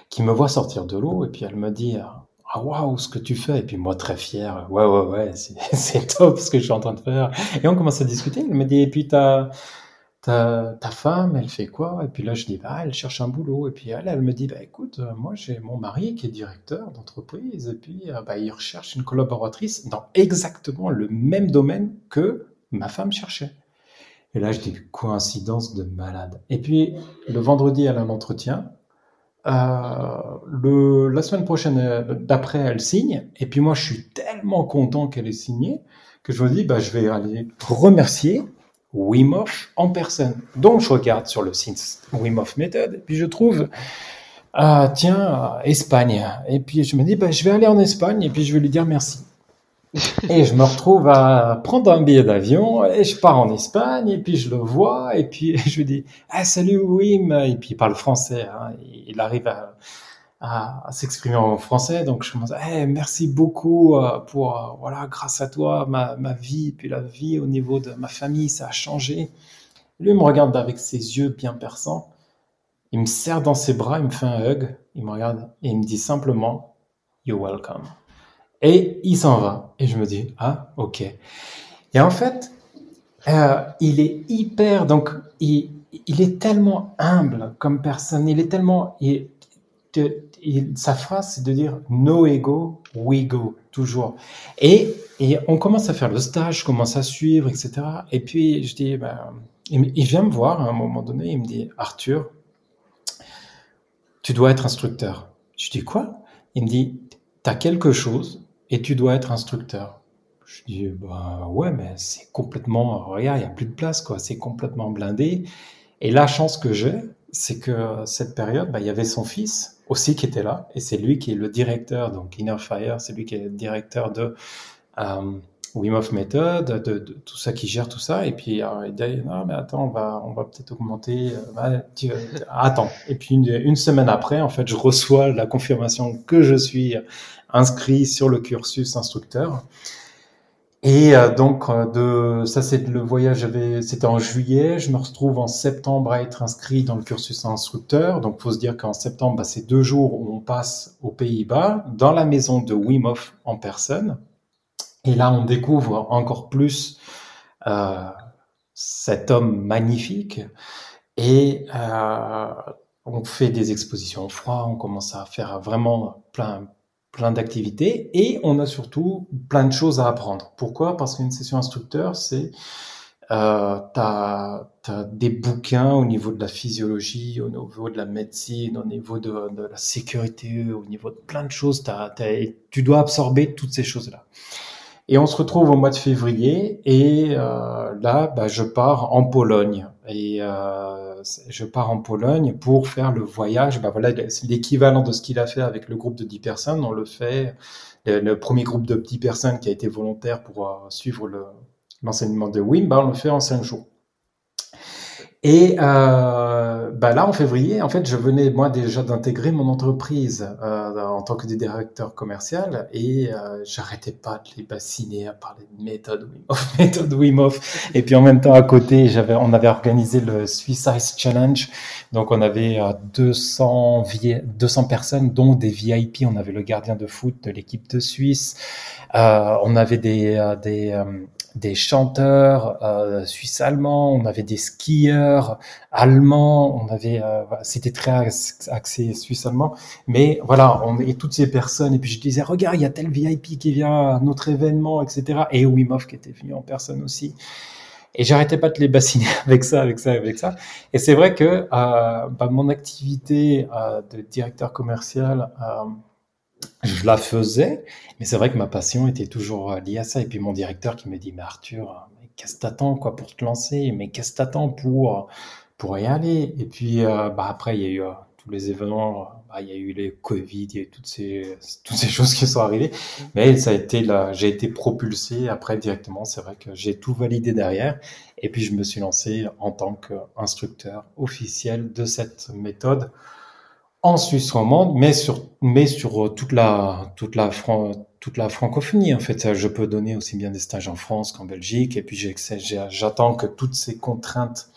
S2: qui me voit sortir de l'eau et puis elle me dit ah waouh ce que tu fais. Et puis moi très fier. Ouais ouais ouais (laughs) c'est top ce que je suis en train de faire. Et on commence à discuter. Elle me dit et puis ta ta, ta femme elle fait quoi? Et puis là je dis bah elle cherche un boulot. Et puis elle elle me dit bah écoute euh, moi j'ai mon mari qui est directeur d'entreprise. Et puis euh, bah il recherche une collaboratrice dans exactement le même domaine que ma femme cherchait. Et là je dis coïncidence de malade. Et puis le vendredi elle a un entretien le, la semaine prochaine euh, d'après, elle signe. Et puis moi, je suis tellement content qu'elle ait signé que je me dis, bah, je vais aller remercier Wim Hof en personne. Donc, je regarde sur le site Wim Hof Method et puis je trouve, ah, tiens, Espagne. Et puis je me dis, bah, je vais aller en Espagne et puis je vais lui dire merci et je me retrouve à prendre un billet d'avion et je pars en Espagne et puis je le vois et puis (laughs) je lui dis ah salut Wim! Et puis il parle français hein, il arrive à, s'exprimer en français donc je commence hey, merci beaucoup euh, pour euh, voilà grâce à toi ma, ma vie puis la vie au niveau de ma famille ça a changé lui me regarde avec ses yeux bien perçants. Il me serre dans ses bras il me fait un hug. Il me regarde et il me dit simplement you're welcome et il s'en va. Et je me dis, ah, ok. Et en fait, euh, il est hyper, donc, il, il, est tellement humble comme personne. Il est tellement, sa phrase, c'est de dire no ego, we go, toujours. Et, et on commence à faire le stage, je commence à suivre, etc. Et puis, je dis, ben, il vient me voir à un moment donné, il me dit, Arthur, tu dois être instructeur. Je dis, quoi? Il me dit, tu as quelque chose et tu dois être instructeur. Je dis, bah ouais, mais c'est complètement, regarde, il n'y a plus de place, quoi, c'est complètement blindé. Et la chance que j'ai, c'est que cette période, bah, il y avait son fils aussi qui était là, et c'est lui qui est le directeur, donc Inner Fire, c'est lui qui est le directeur de euh, Wim Hof Method, de, tout ça qui gère tout ça, et puis euh, il dit, non mais attends, on va, on va peut-être augmenter, euh, attends. Et puis une, une, semaine après, en fait, je reçois la confirmation que je suis inscrit sur le cursus instructeur. Et euh, donc, euh, de, ça, c'est le voyage, c'était en juillet. Je me retrouve en septembre à être inscrit dans le cursus instructeur. Donc, faut se dire qu'en septembre, bah, c'est deux jours où on passe aux Pays-Bas, dans la maison de Wim Hof en personne. Et là, on découvre encore plus euh, cet homme magnifique. Et euh, on fait des expositions au froid, on commence à faire vraiment plein, plein d'activités et on a surtout plein de choses à apprendre. Pourquoi? Parce qu'une session instructeur, c'est euh, tu as, des bouquins au niveau de la physiologie, au niveau de la médecine, au niveau de, la sécurité, au niveau de plein de choses. tu dois absorber toutes ces choses-là. Et on se retrouve au mois de février et euh, là, bah, je pars en Pologne. Et euh, je pars en Pologne pour faire le voyage. Bah, voilà, c'est l'équivalent de ce qu'il a fait avec le groupe de 10 personnes. On le fait, le, premier groupe de 10 personnes qui a été volontaire pour euh, suivre l'enseignement de Wim, bah, on le fait en 5 jours. Et euh, bah là, en février, en fait, je venais moi déjà d'intégrer mon entreprise euh, en tant que directeur commercial et euh, j'arrêtais pas de les bassiner à parler de méthode Wim (laughs) méthode Wim. Et puis en même temps, à côté, j'avais, on avait organisé le Swiss Ice Challenge. Donc on avait 200 euh, 200 personnes, dont des VIP. On avait le gardien de foot de l'équipe de Suisse. Euh, on avait des, euh, des des chanteurs euh, suisses-allemands, on avait des skieurs allemands, on avait, euh, c'était très axé suisse-allemand, mais voilà, on et toutes ces personnes, et puis je disais, regarde, il y a tel VIP qui vient à notre événement, etc. Et Wim Hof qui était venu en personne aussi. Et j'arrêtais pas de les bassiner (laughs) avec ça, avec ça, avec ça. Et c'est vrai que euh, bah, mon activité euh, de directeur commercial, euh, je la faisais, mais c'est vrai que ma passion était toujours liée à ça. Et puis mon directeur qui me dit, mais Arthur, qu'est-ce que t'attends quoi pour te lancer? Mais qu'est-ce que t'attends pour pour y aller? Et puis bah, après, il y a eu tous les événements, bah, il y a eu les Covid, il y a eu toutes ces, (laughs) toutes ces choses qui sont arrivées. Mais ça a été là, j'ai été propulsé après directement. C'est vrai que j'ai tout validé derrière. Et puis, je me suis lancé en tant qu'instructeur officiel de cette méthode en Suisse romande, mais sur, mais sur toute la, toute la, toute la francophonie. En fait, je peux donner aussi bien des stages en France qu'en Belgique. Et puis, j'attends que toutes ces contraintes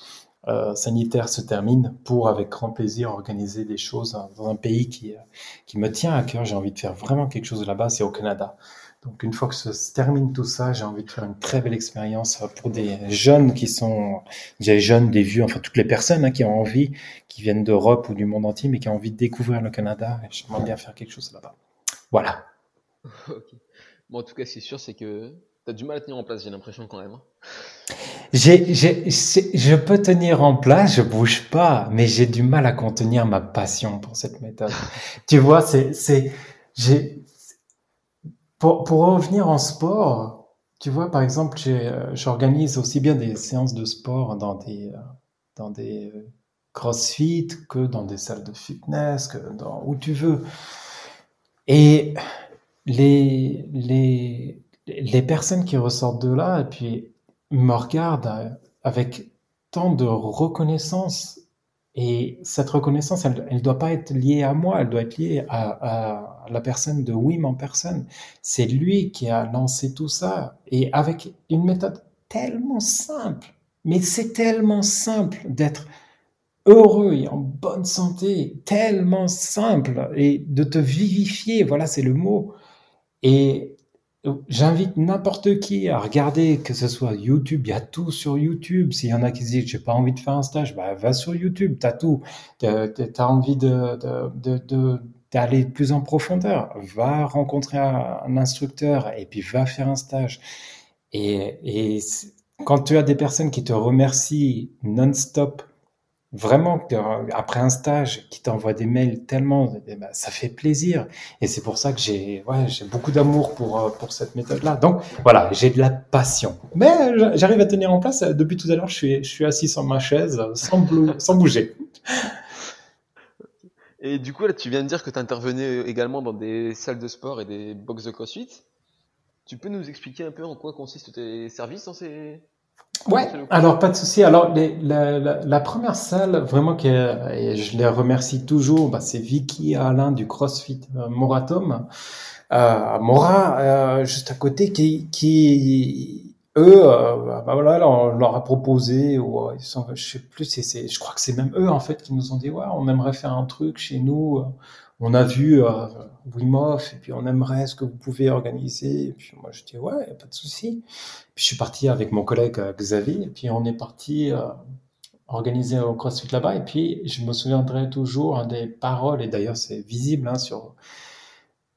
S2: euh, sanitaire se termine pour, avec grand plaisir, organiser des choses dans un pays qui, euh, qui me tient à cœur. J'ai envie de faire vraiment quelque chose là-bas, c'est au Canada. Donc une fois que se termine tout ça, j'ai envie de faire une très belle expérience pour des jeunes qui sont des jeunes, des vieux, enfin toutes les personnes hein, qui ont envie, qui viennent d'Europe ou du monde entier, mais qui ont envie de découvrir le Canada. J'aimerais bien faire quelque chose là-bas. Voilà. (laughs)
S1: Bon, en tout cas, c'est sûr, c'est que tu as du mal à tenir en place, j'ai l'impression quand même. Hein.
S2: J'ai, j'ai, je peux tenir en place, je bouge pas, mais j'ai du mal à contenir ma passion pour cette méthode. (laughs) tu vois, c'est, c'est, j'ai, pour, revenir en sport, tu vois, par exemple, euh, j'organise aussi bien des séances de sport dans des, euh, dans des euh, crossfit que dans des salles de fitness, que dans, où tu veux. Et les, les, les personnes qui ressortent de là, et puis me regarde avec tant de reconnaissance. Et cette reconnaissance, elle ne doit pas être liée à moi, elle doit être liée à, la personne de Wim en personne. C'est lui qui a lancé tout ça. Et avec une méthode tellement simple, mais c'est tellement simple d'être heureux et en bonne santé, tellement simple, et de te vivifier, voilà, c'est le mot. Et J'invite n'importe qui à regarder, que ce soit YouTube, il y a tout sur YouTube. S'il y en a qui se disent, j'ai pas envie de faire un stage, bah, va sur YouTube, tu as tout. Tu as envie de, de, de, d'aller plus en profondeur, va rencontrer un, instructeur et puis va faire un stage. Et, et quand tu as des personnes qui te remercient non-stop vraiment après un stage qui t'envoie des mails tellement eh ben, ça fait plaisir. Et c'est pour ça que j'ai ouais, j'ai beaucoup d'amour pour euh, pour cette méthode là donc voilà j'ai de la passion. Mais j'arrive à tenir en place. Depuis tout à l'heure je suis je suis assis sur ma chaise sans sans bouger.
S1: Et du coup là tu viens de dire que tu intervenais également dans des salles de sport et des box de crossfit. Tu peux nous expliquer un peu en quoi consistent tes services dans ces
S2: Ouais, alors pas de souci. Alors les, la, la, la, première salle, vraiment que et je les remercie toujours, bah, c'est Vicky et Alain du CrossFit euh, Moratom, euh, Mora, euh, juste à côté, qui, qui eux, euh, bah voilà, on leur a proposé, ou ils sont, je sais plus, c'est, je crois que c'est même eux en fait qui nous ont dit ouais, on aimerait faire un truc chez nous. On a vu euh, Wim Hof et puis on aimerait ce que vous pouvez organiser. Et puis moi je dis ouais, pas de souci. Puis je suis parti avec mon collègue euh, Xavier, et puis on est parti euh, organiser au CrossFit là-bas. Et puis je me souviendrai toujours des paroles, et d'ailleurs c'est visible hein, sur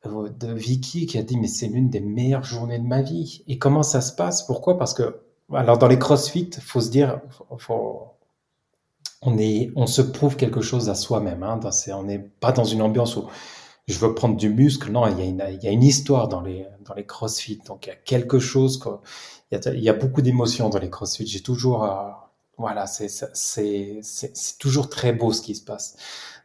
S2: euh, de Vicky qui a dit mais c'est l'une des meilleures journées de ma vie. Et comment ça se passe? Pourquoi? Parce que alors dans les CrossFit, faut se dire, faut, on est, on se prouve quelque chose à soi-même. Hein, on n'est pas dans une ambiance où je veux prendre du muscle. Non, il y a une, il y a une histoire dans les, dans les CrossFit. Donc il y a quelque chose. Quoi, il y a, beaucoup d'émotions dans les CrossFit. J'ai toujours, euh, voilà, c'est, toujours très beau ce qui se passe.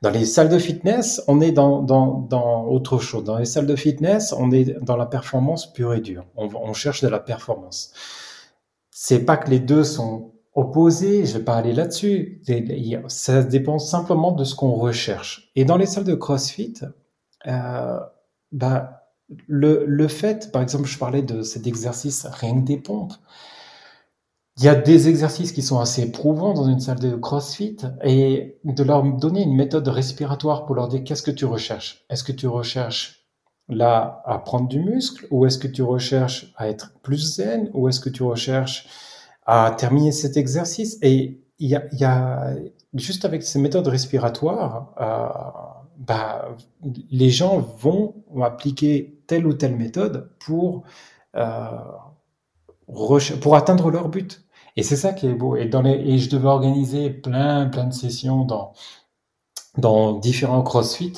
S2: Dans les salles de fitness, on est dans, dans, dans autre chose. Dans les salles de fitness, on est dans la performance pure et dure. On, on cherche de la performance. C'est pas que les deux sont opposés. Je vais pas aller là-dessus. Ça dépend simplement de ce qu'on recherche. Et dans les salles de CrossFit, euh, bah, le, le fait, par exemple, je parlais de cet exercice rien que des pompes. Il y a des exercices qui sont assez éprouvants dans une salle de CrossFit et de leur donner une méthode respiratoire pour leur dire qu'est-ce que tu recherches? Est-ce que tu recherches là à prendre du muscle ou est-ce que tu recherches à être plus zen ou est-ce que tu recherches à terminer cet exercice Et il y a, y a juste avec ces méthodes respiratoires, euh, bah, les gens vont appliquer telle ou telle méthode pour, euh, pour atteindre leur but. Et c'est ça qui est beau. Et, dans les, et je devais organiser plein, plein de sessions dans, dans différents CrossFit.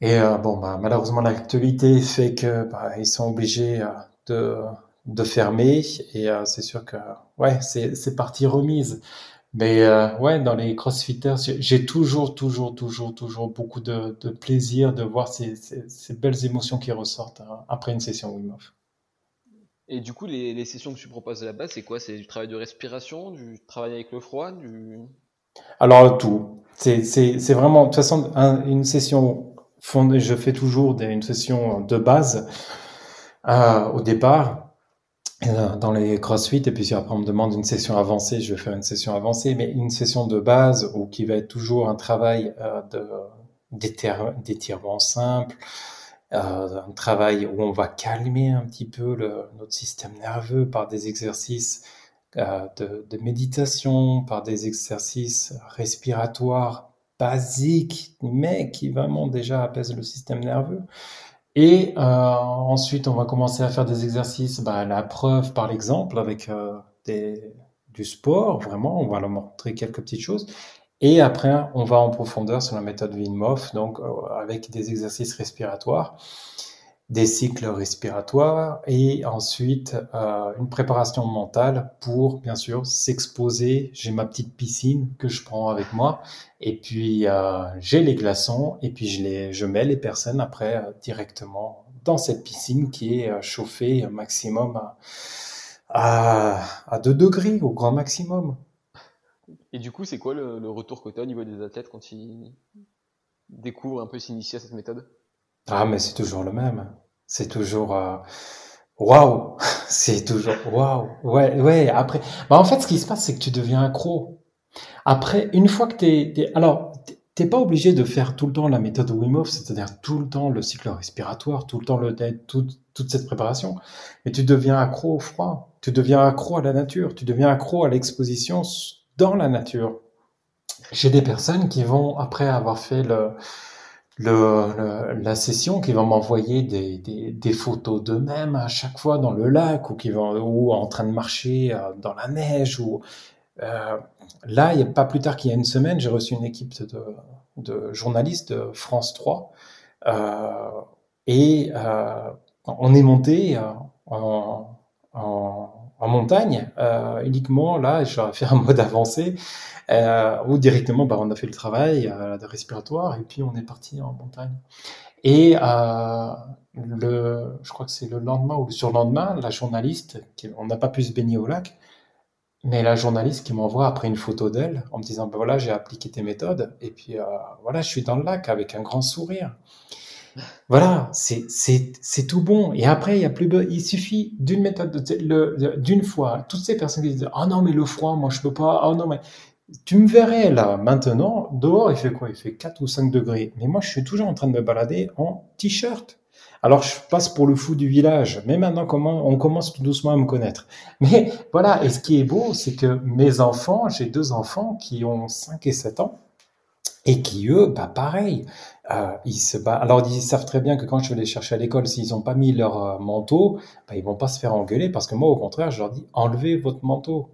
S2: Et euh, bon, bah, malheureusement, l'actualité fait que bah, ils sont obligés euh, de, de fermer. Et euh, c'est sûr que ouais, c'est c'est partie remise. Mais euh, ouais, dans les CrossFitters, j'ai toujours, toujours, toujours, toujours beaucoup de, de plaisir de voir ces, ces, ces, belles émotions qui ressortent hein, après une session Wim Hof.
S1: Et du coup, les, les sessions que tu proposes à la base, c'est quoi? C'est du travail de respiration, du travail avec le froid, du...
S2: Alors tout. C'est vraiment, de toute façon, une session fondée, je fais toujours des, une session de base euh, au départ dans les CrossFit et puis après on me demande une session avancée, je vais faire une session avancée, mais une session de base ou qui va être toujours un travail euh, d'étirement simple, euh, un travail où on va calmer un petit peu notre système nerveux par des exercices euh, de, de, méditation, par des exercices respiratoires basiques, mais qui vraiment déjà apaisent le système nerveux. Et euh, ensuite, on va commencer à faire des exercices, bah, la preuve par l'exemple, avec euh, des, du sport, vraiment, on va leur montrer quelques petites choses. Et après, on va en profondeur sur la méthode Wim donc euh, avec des exercices respiratoires des cycles respiratoires et ensuite euh, une préparation mentale pour bien sûr s'exposer. J'ai ma petite piscine que je prends avec moi et puis euh, j'ai les glaçons et puis je, les, je mets les personnes après euh, directement dans cette piscine qui est euh, chauffée maximum à, à, 2 degrés au grand maximum.
S1: Et du coup, c'est quoi le, le retour que tu as au niveau des athlètes quand ils découvrent un peu s'initier à cette méthode?
S2: Ah, mais c'est toujours le même. C'est toujours euh, waouh. (laughs) C'est toujours waouh. Ouais, ouais. Après, bah en fait, ce qui se passe, c'est que tu deviens accro. Après, une fois que t'es, es, alors, t'es pas obligé de faire tout le temps la méthode Wim c'est-à-dire tout le temps le cycle respiratoire, tout le temps le tout, toute cette préparation. Mais tu deviens accro au froid. Tu deviens accro à la nature. Tu deviens accro à l'exposition dans la nature. J'ai des personnes qui vont après avoir fait le le, la session qui va m'envoyer des, des, des, photos d'eux-mêmes à chaque fois dans le lac ou qui vont ou en train de marcher euh, dans la neige ou euh, là il y a pas plus tard qu'il y a une semaine j'ai reçu une équipe de, de journalistes de France 3 euh, et euh, on est monté euh, en, en, en montagne uniquement là j'aurais fait un mode avancé euh, ou directement, bah, on a fait le travail euh, de respiratoire et puis on est parti en montagne. Et euh, le, je crois que c'est le lendemain ou le surlendemain, la journaliste, qui, on n'a pas pu se baigner au lac, mais la journaliste qui m'envoie après une photo d'elle en me disant ben voilà j'ai appliqué tes méthodes et puis euh, voilà je suis dans le lac avec un grand sourire. Voilà, c'est c'est c'est tout bon. Et après il y a plus il suffit d'une méthode d'une fois. Toutes ces personnes qui disent oh non mais le froid moi je peux pas. Oh non mais tu me verrais là, maintenant, dehors, il fait quoi? Il fait 4 ou 5 degrés. Mais moi, je suis toujours en train de me balader en t-shirt. Alors, je passe pour le fou du village. Mais maintenant, comment, on commence tout doucement à me connaître. (laughs) Mais voilà, et ce qui est beau, c'est que mes enfants, j'ai deux enfants qui ont 5 et 7 ans, et qui, eux, bah pareil, euh, ils se battent. Alors, ils savent très bien que quand je vais les chercher à l'école, s'ils n'ont pas mis leur euh, manteau, bah, ils vont pas se faire engueuler, parce que moi, au contraire, je leur dis, enlevez votre manteau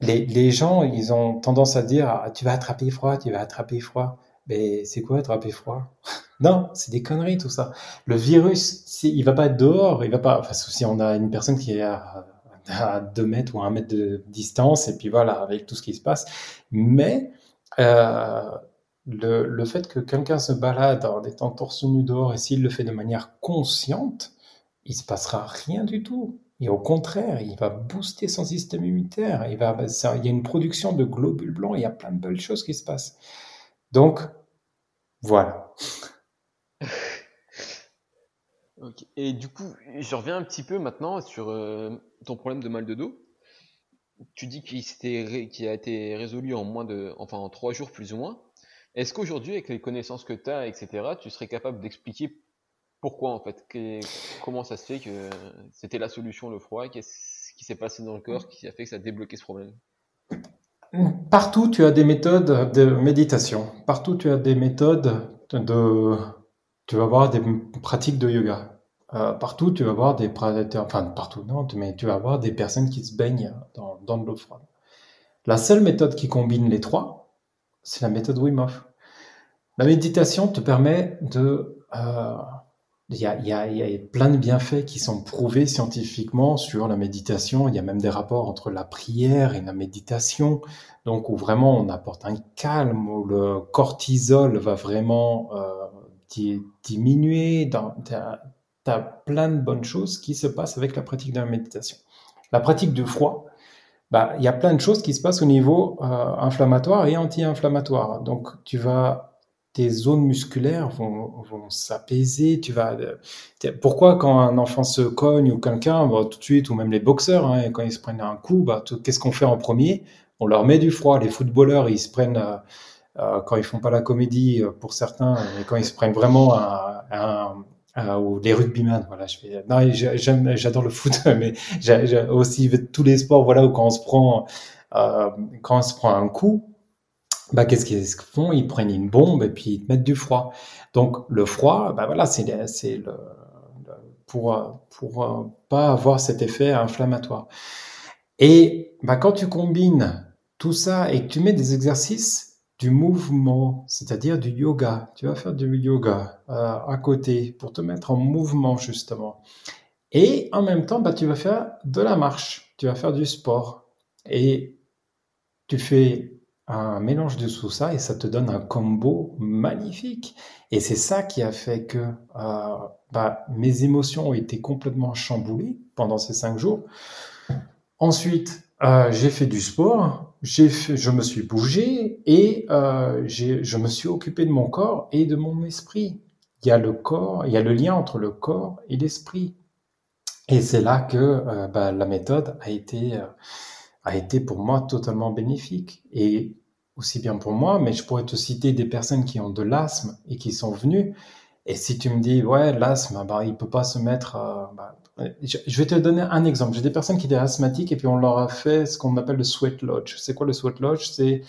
S2: les, les, gens, ils ont tendance à dire ah, tu vas attraper froid, tu vas attraper froid. Mais c'est quoi attraper froid? (laughs) Non, c'est des conneries tout ça. Le virus, il va pas être dehors, il va pas. Enfin, si on a une personne qui est à, à 2 mètres ou à 1 mètre de distance, et puis voilà, avec tout ce qui se passe. Mais euh, le, le, fait que quelqu'un se balade en étant torse nu dehors, et s'il le fait de manière consciente, il se passera rien du tout. Et au contraire, il va booster son système immunitaire. Il, va, il y a une production de globules blancs. Il y a plein de belles choses qui se passent. Donc, voilà. (laughs)
S1: Et du coup, je reviens un petit peu maintenant sur euh, ton problème de mal de dos. Tu dis qu'il a été résolu en moins de, enfin en trois jours plus ou moins. Est-ce qu'aujourd'hui, avec les connaissances que tu as, etc., tu serais capable d'expliquer pourquoi en fait? Comment ça se fait que c'était la solution le froid? Qu'est-ce qui s'est passé dans le corps qui a fait que ça a débloqué ce problème?
S2: Partout, tu as des méthodes de méditation. Partout, tu as des méthodes de. Tu vas avoir des pratiques de yoga. euh, partout, tu vas voir des enfin partout, non, mais tu vas voir des personnes qui se baignent dans, dans de l'eau froide. La seule méthode qui combine les trois, c'est la méthode Wim Hof. La méditation te permet de... Euh, il y, a, y, a, y, a, plein de bienfaits qui sont prouvés scientifiquement sur la méditation. Il y a même des rapports entre la prière et la méditation. Donc, où vraiment on apporte un calme, où le cortisol va vraiment euh, diminuer. Tu as, plein de bonnes choses qui se passent avec la pratique de la méditation. La pratique du froid, bah, il y a plein de choses qui se passent au niveau euh, inflammatoire et anti-inflammatoire. Donc, tu vas tes zones musculaires vont, vont s'apaiser. Tu vas. Pourquoi quand un enfant se cogne ou quelqu'un, bah, tout de suite, ou même les boxeurs, hein, quand ils se prennent un coup, bah, qu'est-ce qu'on fait en premier? On leur met du froid. Les footballeurs, ils se prennent euh, euh, quand ils font pas la comédie euh, pour certains, mais quand ils se prennent vraiment un, un, ou les rugbymen, voilà, je fais, non, j'aime, j'adore le foot, (laughs) mais j'ai aussi tous les sports, voilà, où quand on se prend, euh, quand on se prend un coup, bah, qu'est-ce qu'ils font? Ils prennent une bombe et puis ils te mettent du froid. Donc le froid, bah voilà, c'est c'est le, pour pour pas avoir cet effet inflammatoire. Et bah quand tu combines tout ça et que tu mets des exercices du mouvement, c'est-à-dire du yoga, tu vas faire du yoga euh, à côté pour te mettre en mouvement justement. Et en même temps, bah, tu vas faire de la marche, tu vas faire du sport. Et tu fais un mélange de tout ça et ça te donne un combo magnifique. Et c'est ça qui a fait que euh, bah, mes émotions ont été complètement chamboulées pendant ces cinq jours. Ensuite, euh, j'ai fait du sport, j'ai je me suis bougé et euh, je me suis occupé de mon corps et de mon esprit. Il y a le corps, il y a le lien entre le corps et l'esprit. Et c'est là que euh, bah, la méthode a été euh, a été pour moi totalement bénéfique. Et aussi bien pour moi, mais je pourrais te citer des personnes qui ont de l'asthme et qui sont venues. Et si tu me dis, ouais, l'asthme, bah, il peut pas se mettre. Bah, je, vais te donner un exemple. J'ai des personnes qui étaient asthmatiques et puis on leur a fait ce qu'on appelle le sweat lodge. C'est quoi le sweat lodge? C'est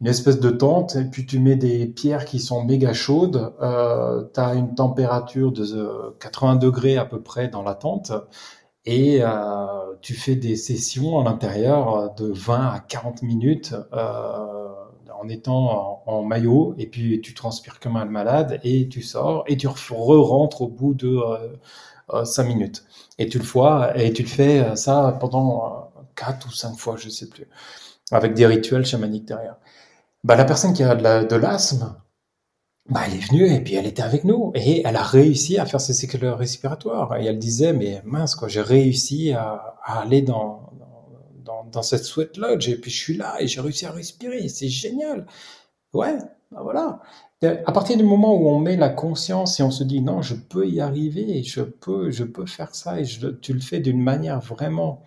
S2: une espèce de tente et puis tu mets des pierres qui sont méga chaudes. Euh, tu as une température de 80 euh, degrés à peu près dans la tente et euh, tu fais des sessions à l'intérieur de 20 à 40 minutes euh, en étant en, maillot et puis tu transpires comme un malade et tu sors et tu re-rentres au bout de euh, 5 euh, minutes et tu le fais et tu le fais euh, ça pendant 4 ou 5 fois je sais plus avec des rituels chamaniques derrière. Bah, la personne qui a de l'asthme, bah, elle est venue et puis elle était avec nous et elle a réussi à faire ses cycles respiratoires. Et elle disait, mais mince, quoi, j'ai réussi à, aller dans, dans, dans, cette sweat lodge et puis je suis là et j'ai réussi à respirer. C'est génial. Ouais, bah voilà. À partir du moment où on met la conscience et on se dit non, je peux y arriver, je peux, je peux faire ça et tu le fais d'une manière vraiment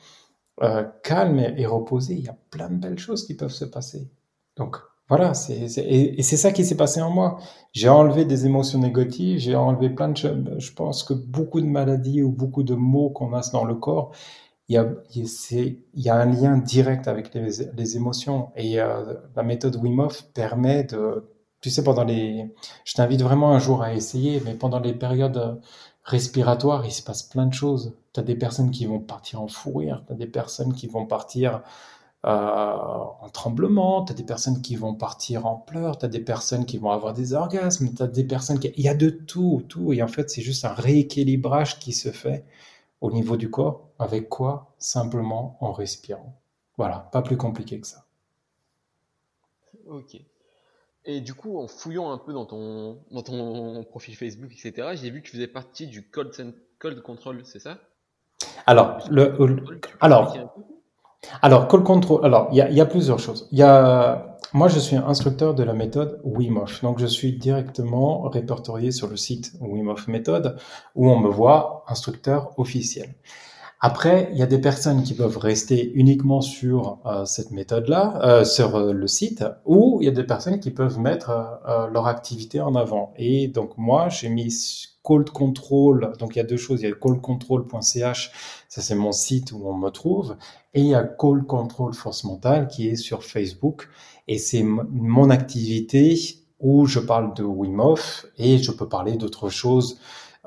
S2: euh, calme et reposée, il y a plein de belles choses qui peuvent se passer. Donc, voilà, c'est, et, c'est ça qui s'est passé en moi. J'ai enlevé des émotions négatives, j'ai enlevé plein de choses. Je pense que beaucoup de maladies ou beaucoup de maux qu'on a dans le corps, il y a, il y a un lien direct avec les, émotions. Et euh, la méthode Wim permet de, tu sais, pendant les, je t'invite vraiment un jour à essayer, mais pendant les périodes respiratoires, il se passe plein de choses. Tu as des personnes qui vont partir en fou rire, tu as des personnes qui vont partir euh, en tremblement, tu as des personnes qui vont partir en pleurs, tu as des personnes qui vont avoir des orgasmes, tu as des personnes qui... Il y a de tout, tout. Et en fait, c'est juste un rééquilibrage qui se fait au niveau du corps. Avec quoi? Simplement en respirant. Voilà, pas plus compliqué que ça.
S1: Ok. Et du coup, en fouillant un peu dans ton, dans ton profil Facebook, etc., j'ai vu que tu faisais partie du Cold, cold Control, c'est ça?
S2: Alors, le, alors alors, call control. Alors, il y a, y a, plusieurs choses. Il y a, moi, je suis instructeur de la méthode Wim Hof. Donc, je suis directement répertorié sur le site Wim Hof Méthode où on me voit instructeur officiel. Après, il y a des personnes qui peuvent rester uniquement sur euh, cette méthode-là, euh, sur euh, le site, ou il y a des personnes qui peuvent mettre leur activité en avant. Et donc moi, j'ai mis Cold Control. Donc il y a deux choses. Il y a coldcontrol.ch, ça c'est mon site où on me trouve, et il y a Cold Control Force Mentale qui est sur Facebook. Et c'est mon activité où je parle de Wim Hof et je peux parler d'autres choses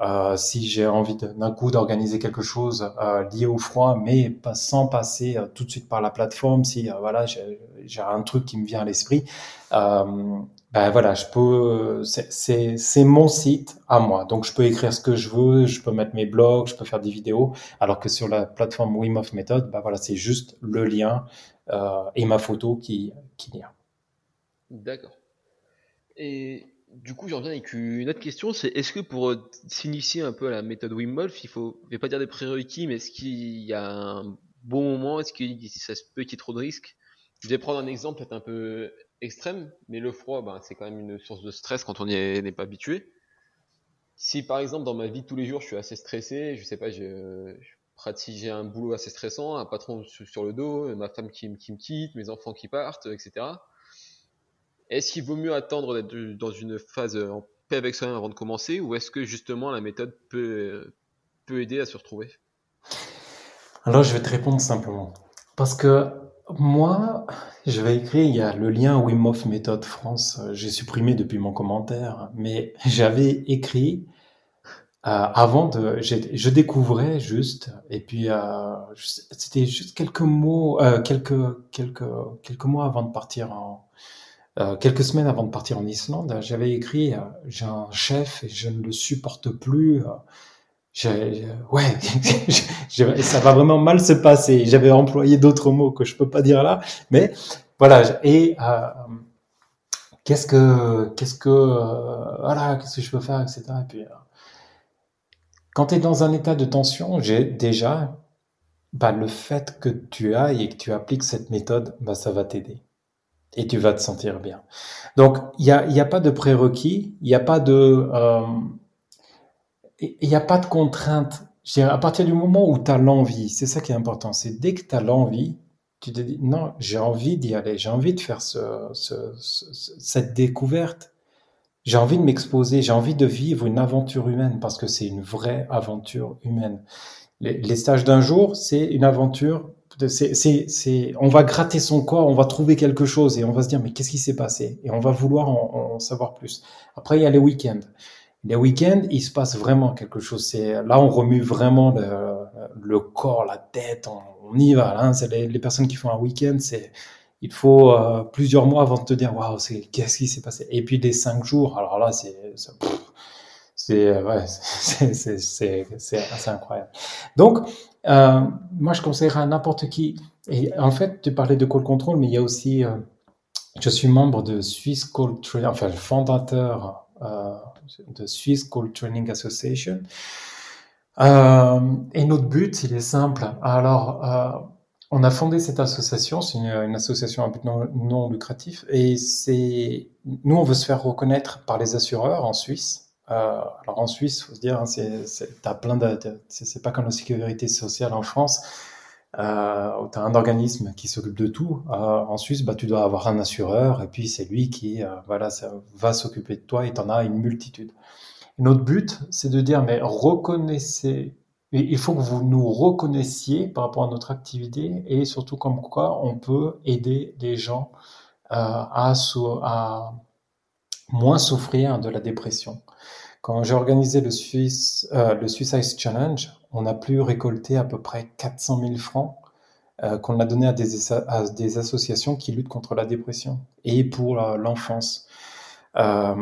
S2: Euh, si j'ai envie d'un coup d'organiser quelque chose euh, lié au froid, mais pas, sans passer euh, tout de suite par la plateforme, si voilà j'ai un truc qui me vient à l'esprit, ben voilà, je peux, c'est mon site à moi, donc je peux écrire ce que je veux, je peux mettre mes blogs, je peux faire des vidéos, alors que sur la plateforme Wim Hof Method, ben voilà, c'est juste le lien et ma photo qui qui a.
S1: D'accord. Et du coup, j'en viens avec une autre question, c'est est-ce que pour euh, s'initier un peu à la méthode Wim Hof, il faut, je vais pas dire des prérequis, mais est-ce qu'il y a un bon moment, est-ce que ça se peut qu'il trop de risques? Je vais prendre un exemple peut-être un peu extrême, mais le froid, ben, c'est quand même une source de stress quand on n'y n'est pas habitué. Si par exemple dans ma vie de tous les jours, je suis assez stressé, je sais pas, j'ai j'ai un boulot assez stressant, un patron sur le dos, ma femme qui, qui me quitte, mes enfants qui partent, etc est-ce qu'il vaut mieux attendre d'être dans une phase en paix avec soi-même avant de commencer ou est-ce que justement la méthode peut, peut aider à se retrouver?
S2: Alors je vais te répondre simplement. Parce que moi, je vais écrire, il y a le lien Wim Hof Méthode France, j'ai supprimé depuis mon commentaire, mais (laughs) j'avais écrit euh, avant de, je découvrais juste, et puis euh, c'était juste quelques mots, euh, quelques quelques quelques mois avant de partir en, euh, quelques semaines avant de partir en Islande, j'avais écrit euh, j'ai un chef et je ne le supporte plus. Euh, ouais, (laughs) ça va vraiment mal se passer. J'avais employé d'autres mots que je peux pas dire là, mais voilà. Et qu'est-ce que, qu'est-ce que, voilà, qu'est-ce que je peux faire, etc. Et puis, quand tu es dans un état de tension, j'ai déjà, bah, le fait que tu ailles et que tu appliques cette méthode, bah, ça va t'aider et tu vas te sentir bien. Donc, il n'y a, y a pas de prérequis, il n'y a pas de, euh, il n'y a pas de contrainte. À partir du moment où tu as l'envie, c'est ça qui est important. C'est dès que tu as l'envie, tu te dis, non, j'ai envie d'y aller, j'ai envie de faire ce, cette découverte. J'ai envie de m'exposer, j'ai envie de vivre une aventure humaine parce que c'est une vraie aventure humaine. Les, stages d'un jour, c'est une aventure c'est, on va gratter son corps, on va trouver quelque chose et on va se dire mais qu'est-ce qui s'est passé? Et on va vouloir en, savoir plus. Après il y a les week-ends. Les week-ends, il se passe vraiment quelque chose. C'est là on remue vraiment le, le corps, la tête, on, y va. Hein. C'est les, personnes qui font un week-end, c'est il faut euh, plusieurs mois avant de te dire waouh, c'est qu'est-ce qui s'est passé? Et puis des cinq jours, alors là c'est c'est ouais, (laughs) c'est assez incroyable. Donc euh, moi, je conseillerais à n'importe qui. Et en fait, tu parlais de Call Control, mais il y a aussi, euh, je suis membre de Swiss Call Training, enfin, le fondateur euh, de Swiss Call Training Association. Euh, et notre but, il est simple. Alors, euh, on a fondé cette association, c'est une, une, association à but non, non lucratif, et c'est, nous, on veut se faire reconnaître par les assureurs en Suisse. Euh, alors en Suisse, faut se dire, hein, c'est, t'as plein de, c'est pas comme la sécurité sociale en France. Euh, tu as un organisme qui s'occupe de tout. Euh, en Suisse, bah, tu dois avoir un assureur et puis c'est lui qui euh, voilà, ça va s'occuper de toi et tu en as une multitude. notre but, c'est de dire, mais reconnaissez, il faut que vous nous reconnaissiez par rapport à notre activité et surtout comme quoi on peut aider les gens à moins souffrir de la dépression. Quand j'ai organisé euh, le Swiss Ice Challenge, on a pu récolter à peu près 400 000 francs euh, qu'on a donné à des, associations qui luttent contre la dépression et pour l'enfance. Euh,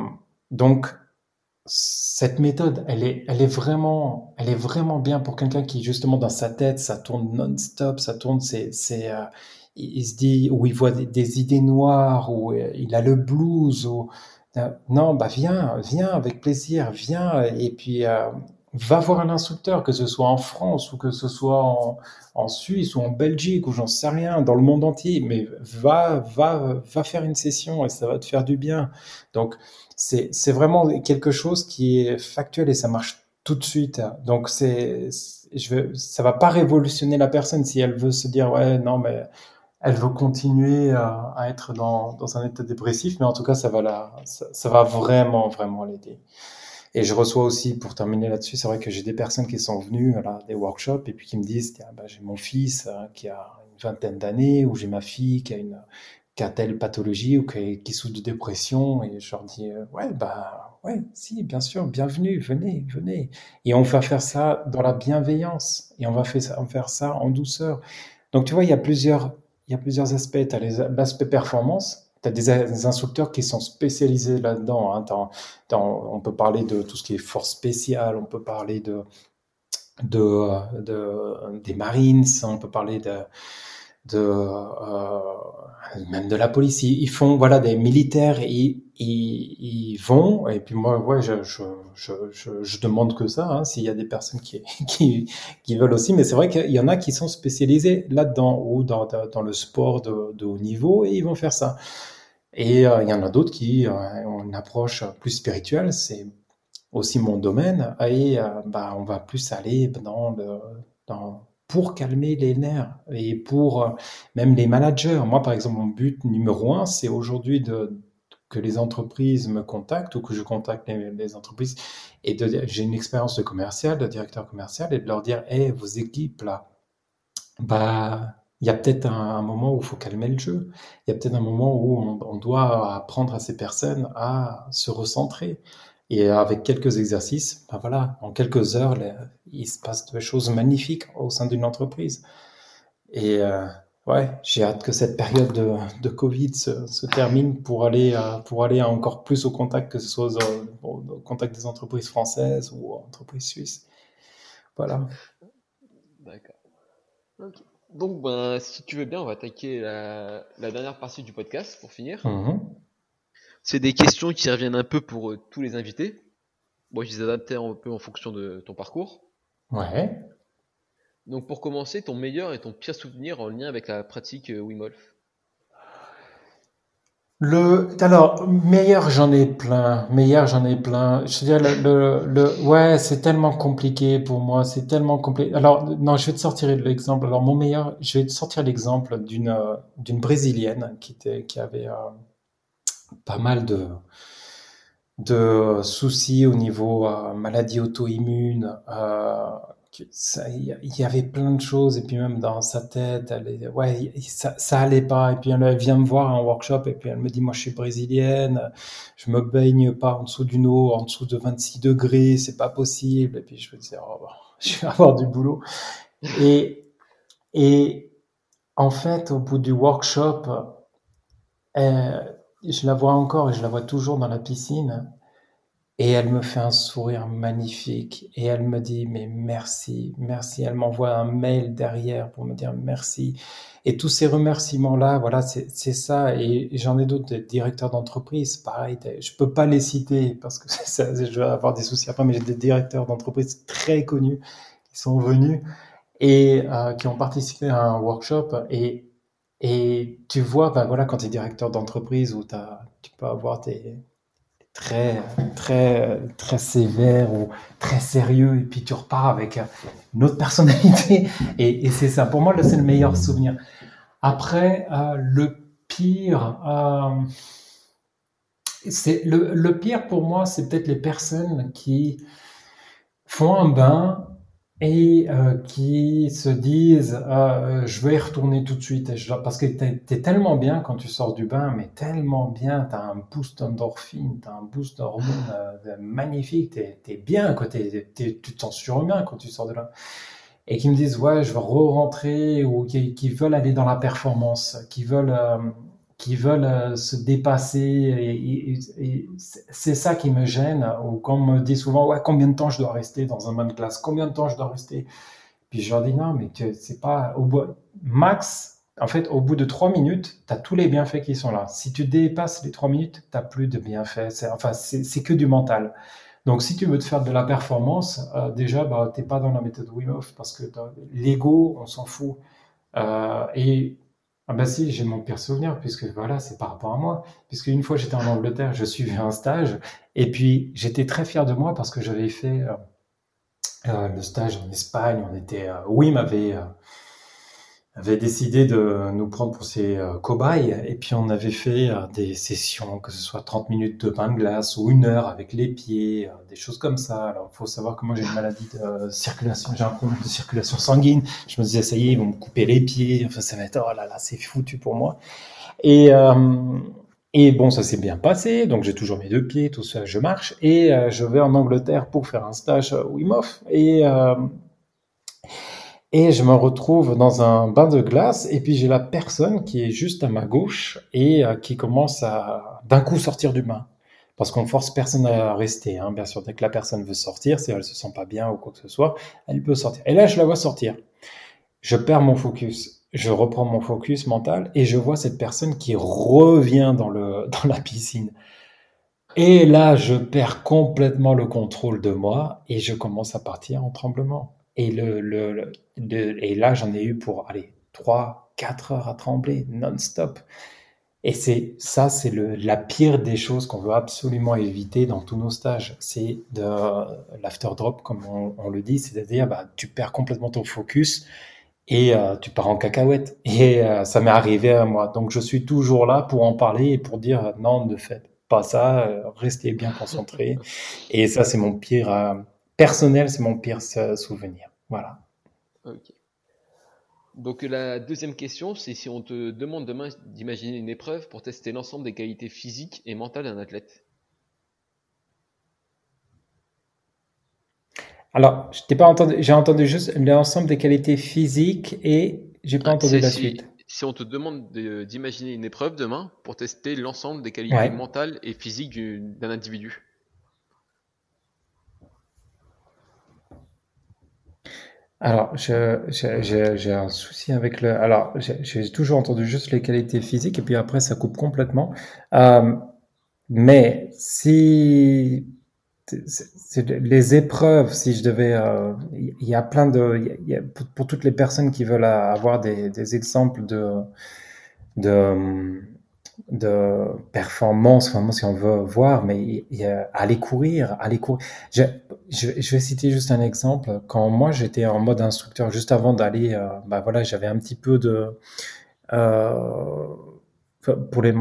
S2: donc, cette méthode, elle est, vraiment, elle est vraiment bien pour quelqu'un qui justement dans sa tête, ça tourne non-stop, ça tourne, c'est, c'est, euh, il se dit où il voit des, des, idées noires, où il a le blues, ou euh, non, bah viens, viens avec plaisir, viens et puis euh, va voir un instructeur, que ce soit en France ou que ce soit en, en Suisse ou en Belgique ou j'en sais rien, dans le monde entier, mais va, va, va faire une session et ça va te faire du bien. Donc c'est vraiment quelque chose qui est factuel et ça marche tout de suite. Donc c'est je veux, ça va pas révolutionner la personne si elle veut se dire ouais non mais elle veut continuer à, être dans, dans, un état dépressif, mais en tout cas, ça va, ça, va vraiment, vraiment l'aider. Et je reçois aussi, pour terminer là-dessus, c'est vrai que j'ai des personnes qui sont venues à des workshops et puis qui me disent, bah, j'ai mon fils euh, qui a une vingtaine d'années, ou j'ai ma fille qui a une qui a telle pathologie ou qui, souffre de dépression, et je leur dis, euh, ouais, bah Ouais, si, bien sûr, bienvenue, venez, venez. Et on va faire ça dans la bienveillance. Et on va faire ça, faire ça en douceur. Donc, tu vois, il y a plusieurs, il y a plusieurs aspects. Tu as l'aspect performance. Tu as des, instructeurs qui sont spécialisés là-dedans. Hein. on peut parler de tout ce qui est force spéciale, on peut parler de, de, de des Marines, on peut parler de, euh, même de la police. Ils, font voilà des militaires, ils, vont et puis moi ouais je demande que ça hein, s'il y a des personnes (laughs) qui, qui, veulent aussi, mais c'est vrai qu'il y en a qui sont spécialisés là-dedans ou dans, dans le sport de, de haut niveau et ils vont faire ça. Et euh, il y en a d'autres qui euh, ont une approche plus spirituelle, c'est aussi mon domaine et euh, bah on va plus aller dans le dans pour calmer les nerfs et pour euh, même les managers. Moi, par exemple, mon but numéro un, c'est aujourd'hui de, que les entreprises me contactent ou que je contacte les, entreprises et j'ai une expérience de commercial, de directeur commercial et de leur dire, hé, vos équipes là, bah, il y a peut-être un, moment où il faut calmer le jeu. Il y a peut-être un moment où on, doit apprendre à ces personnes à se recentrer. Et avec quelques exercices, ben voilà, en quelques heures, il se passe des choses magnifiques au sein d'une entreprise. Euh, ouais, j'ai hâte que cette période de, de Covid se, se, termine pour aller, euh, pour aller encore plus au contact, que ce soit au, contact des entreprises françaises ou entreprises suisses. Voilà.
S1: D'accord. Donc, ben, si tu veux bien, on va attaquer la, la dernière partie du podcast pour finir.
S2: Mm-hmm.
S1: C'est des questions qui reviennent un peu pour euh, tous les invités. Moi, je les adaptais un peu en fonction de ton parcours.
S2: Ouais.
S1: Donc, pour commencer, ton meilleur et ton pire souvenir en lien avec la pratique euh, Wim
S2: le, alors, meilleur, j'en ai plein. Meilleur, j'en ai plein. Je veux dire, le, le, ouais, c'est tellement compliqué pour moi. C'est tellement compliqué. Alors, non, je vais te sortir l'exemple. Alors, mon meilleur, je vais te sortir l'exemple d'une, euh, d'une brésilienne qui était, qui avait, pas mal de, de soucis au niveau euh, maladie auto-immune. Euh, il y avait plein de choses et puis même dans sa tête, elle, ouais, ça, ça allait pas. Et puis elle vient me voir en workshop et puis elle me dit, moi je suis brésilienne, je me baigne pas en dessous d'une eau en dessous de 26 degrés, c'est pas possible. Et puis je me disais, oh, (laughs) je vais avoir du boulot. Et, et en fait, au bout du workshop, elle, je la vois encore et je la vois toujours dans la piscine. Et elle me fait un sourire magnifique. Et elle me dit, mais merci, merci. Elle m'envoie un mail derrière pour me dire merci. Et tous ces remerciements-là, voilà, c'est ça. Et j'en ai d'autres directeurs d'entreprise, pareil. Je peux pas les citer parce que (laughs) ça, je vais avoir des soucis après, mais j'ai des directeurs d'entreprise très connus qui sont venus et euh, qui ont participé à un workshop. Et et tu vois, ben voilà, quand tu es directeur d'entreprise as, tu peux avoir des très, très, très sévères ou très sérieux, et puis tu repars avec une autre personnalité. (laughs) Et, c'est ça. Pour moi, c'est le meilleur souvenir. Après, euh, le pire, euh, le pire pour moi, c'est peut-être les personnes qui font un bain et euh, qui se disent euh, je vais y retourner tout de suite. Parce que tu es, tellement bien quand tu sors du bain mais tellement bien. Tu as un boost d'endorphine tu as un boost d'hormones euh, magnifique. Tu es, bien quoi, tu te sens surhumain quand tu sors de là. Et qui me disent ouais je veux re-rentrer ou qui, qui, veulent aller dans la performance qui veulent euh, qui veulent euh, se dépasser. Et, c'est ça qui me gêne. Ou quand on me dit souvent, ouais, combien de temps je dois rester dans un bain de glace Combien de temps je dois rester? Puis je leur dis, non, mais c'est pas au bout. Max, en fait, au bout de trois minutes, tu as tous les bienfaits qui sont là. Si tu dépasses les trois minutes, tu plus de bienfaits. Enfin, c'est que du mental. Donc, si tu veux te faire de la performance, euh, déjà, bah, tu n'es pas dans la méthode Wim Hof parce que l'ego, on s'en fout. Euh, et ah bah si, j'ai mon pire souvenir, puisque voilà, c'est par rapport à moi. Puisque une fois j'étais en Angleterre, je suivais un stage, et puis j'étais très fier de moi parce que j'avais fait euh, euh, le stage en Espagne. On était, euh, oui, m'avait avait décidé de nous prendre pour ses euh, cobayes et puis on avait fait euh, des sessions, que ce soit 30 minutes de bain de glace ou une heure avec les pieds, euh, des choses comme ça. Alors il faut savoir que moi j'ai une maladie de circulation, j'ai un problème de circulation sanguine. Je me disais ça y est, ils vont me couper les pieds, enfin ça va être oh là là, c'est foutu pour moi. Et Et bon, ça s'est bien passé, donc j'ai toujours mes deux pieds, tout ça, je marche, et euh, je vais en Angleterre pour faire un stage Wim Hof, et, euh, et je me retrouve dans un bain de glace, et puis j'ai la personne qui est juste à ma gauche, et euh, qui commence à d'un coup sortir du bain. Parce qu'on force personne à rester, hein. bien sûr, dès que la personne veut sortir, si elle se sent pas bien ou quoi que ce soit, elle peut sortir. Et là, je la vois sortir. Je perds mon focus je reprends mon focus mental et je vois cette personne qui revient dans, le, (laughs) dans la piscine. Et là, je perds complètement le contrôle de moi et je commence à partir en tremblement. Et, le, le, et là, j'en ai eu pour, allez, 3, 4 heures à trembler non-stop. Et c'est ça, c'est la pire des choses qu'on veut absolument éviter dans tous nos stages. C'est de l'after drop, comme on, on le dit, c'est-à-dire bah, tu perds complètement ton focus et euh, tu pars en cacahuète. Et euh, ça m'est arrivé à moi. Donc je suis toujours là pour en parler et pour dire non, ne faites pas ça, euh, restez bien concentré. Et ça, c'est mon pire personnel, c'est mon pire souvenir. Voilà.
S1: Ok. Donc la deuxième question, c'est si on te demande demain d'imaginer une épreuve pour tester l'ensemble des qualités physiques et mentales d'un athlète.
S2: Alors, je t'ai pas entendu, j'ai entendu juste l'ensemble des qualités physiques et j'ai pas ah, entendu la suite.
S1: Si on te demande d'imaginer une épreuve demain pour tester l'ensemble des qualités mentales et physiques d'un individu.
S2: Alors, j'ai un souci avec le. Alors, j'ai toujours entendu juste les qualités physiques et puis après ça coupe complètement. Euh, mais si les épreuves, si je devais, euh, il y a plein de, y a, pour, toutes les personnes qui veulent avoir des, des exemples de, de, de performance, enfin, si on veut voir, mais aller courir, aller courir. Je, je, vais citer juste un exemple. Quand moi j'étais en mode instructeur, juste avant d'aller, euh, bah voilà, j'avais un petit peu de euh, pour les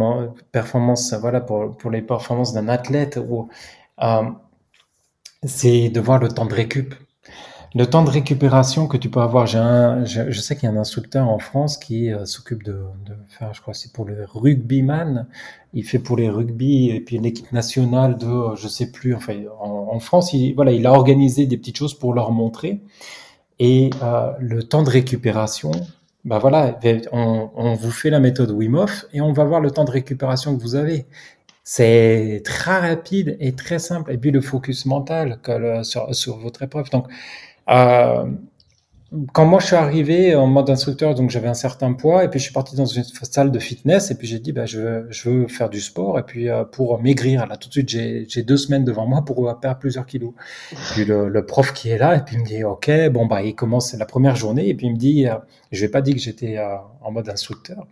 S2: performances, voilà, pour, pour les performances d'un athlète euh, c'est de voir le temps de récup. Le temps de récupération que tu peux avoir, j'ai un, je, sais qu'il y a un instructeur en France qui euh, s'occupe de, de, faire, je crois, c'est pour le rugbyman. Il fait pour les rugby et puis l'équipe nationale de, je sais plus, enfin, en, France, il, voilà, il a organisé des petites choses pour leur montrer. Et euh, le temps de récupération, bah voilà, on, on, vous fait la méthode Wim Hof et on va voir le temps de récupération que vous avez. C'est très rapide et très simple. Et puis le focus mental sur, sur, votre épreuve. Donc, quand moi je suis arrivé en mode instructeur, donc j'avais un certain poids, et puis je suis parti dans une salle de fitness, et puis j'ai dit, bah, je, veux, faire du sport, et puis euh, pour maigrir, là tout de suite j'ai deux semaines devant moi pour euh, perdre plusieurs kilos. puis le, prof qui est là, et puis il me dit, ok, bon bah il commence la première journée, et puis il me dit, euh, je vais pas dire que j'étais en mode instructeur,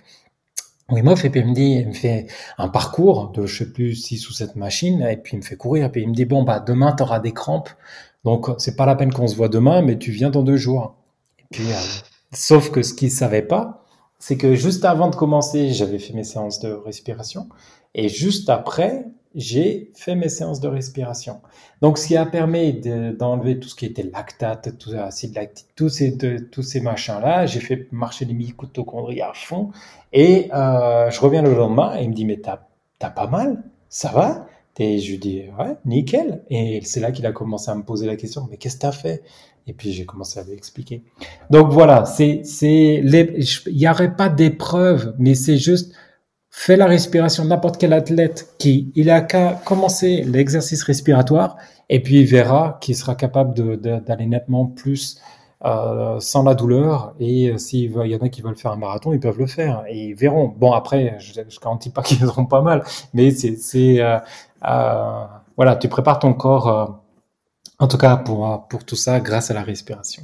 S2: Wim Hof, et puis il me dit, il me fait un parcours de, je sais plus, six ou sept machines, et puis il me fait courir, et puis il me dit, bon, bah, demain, tu auras des crampes, donc c'est pas la peine qu'on se voit demain, mais tu viens dans deux jours. Puis, euh, sauf que ce qu'il savait pas, c'est que juste avant de commencer, j'avais fait mes séances de respiration, et juste après, j'ai fait mes séances de respiration. Donc, ce qui a permis d'enlever tout ce qui était lactate, tout acide lactique, tous ces, ces machins-là, j'ai fait marcher les mitochondries à fond. Et euh, je reviens le lendemain et il me dit, mais t'as as pas mal? Ça va? Et je lui dis, ouais, nickel. Et c'est là qu'il a commencé à me poser la question, mais qu'est-ce que t'as fait? Et puis j'ai commencé à lui expliquer. Donc voilà, c'est, c'est, il n'y aurait pas d'épreuve, mais c'est juste fait la respiration, n'importe quel athlète qui, il a qu'à commencer l'exercice respiratoire et puis il verra qu'il sera capable d'aller nettement plus euh, sans la douleur. Et s'il y en a qui veulent faire un marathon, ils peuvent le faire et ils verront. Bon, après, je ne garantis pas (laughs) qu'ils auront pas mal, mais c'est, euh, euh, voilà, tu prépares ton corps, en tout cas pour, pour tout ça, grâce à la respiration.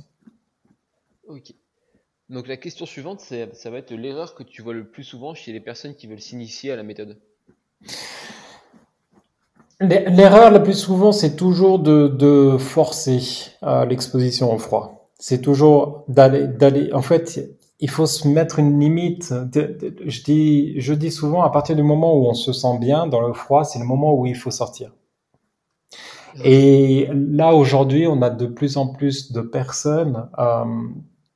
S1: Ok. Donc la question suivante, ça va être l'erreur que tu vois le plus souvent chez les personnes qui veulent s'initier à la méthode.
S2: L'erreur la plus souvent, c'est toujours de, forcer euh, l'exposition au froid. C'est toujours d'aller, d'aller. En fait, il faut se mettre une limite. je dis, je dis souvent, à partir du moment où on se sent bien dans le froid, c'est le moment où il faut sortir. Et là, aujourd'hui, on a de plus en plus de personnes euh,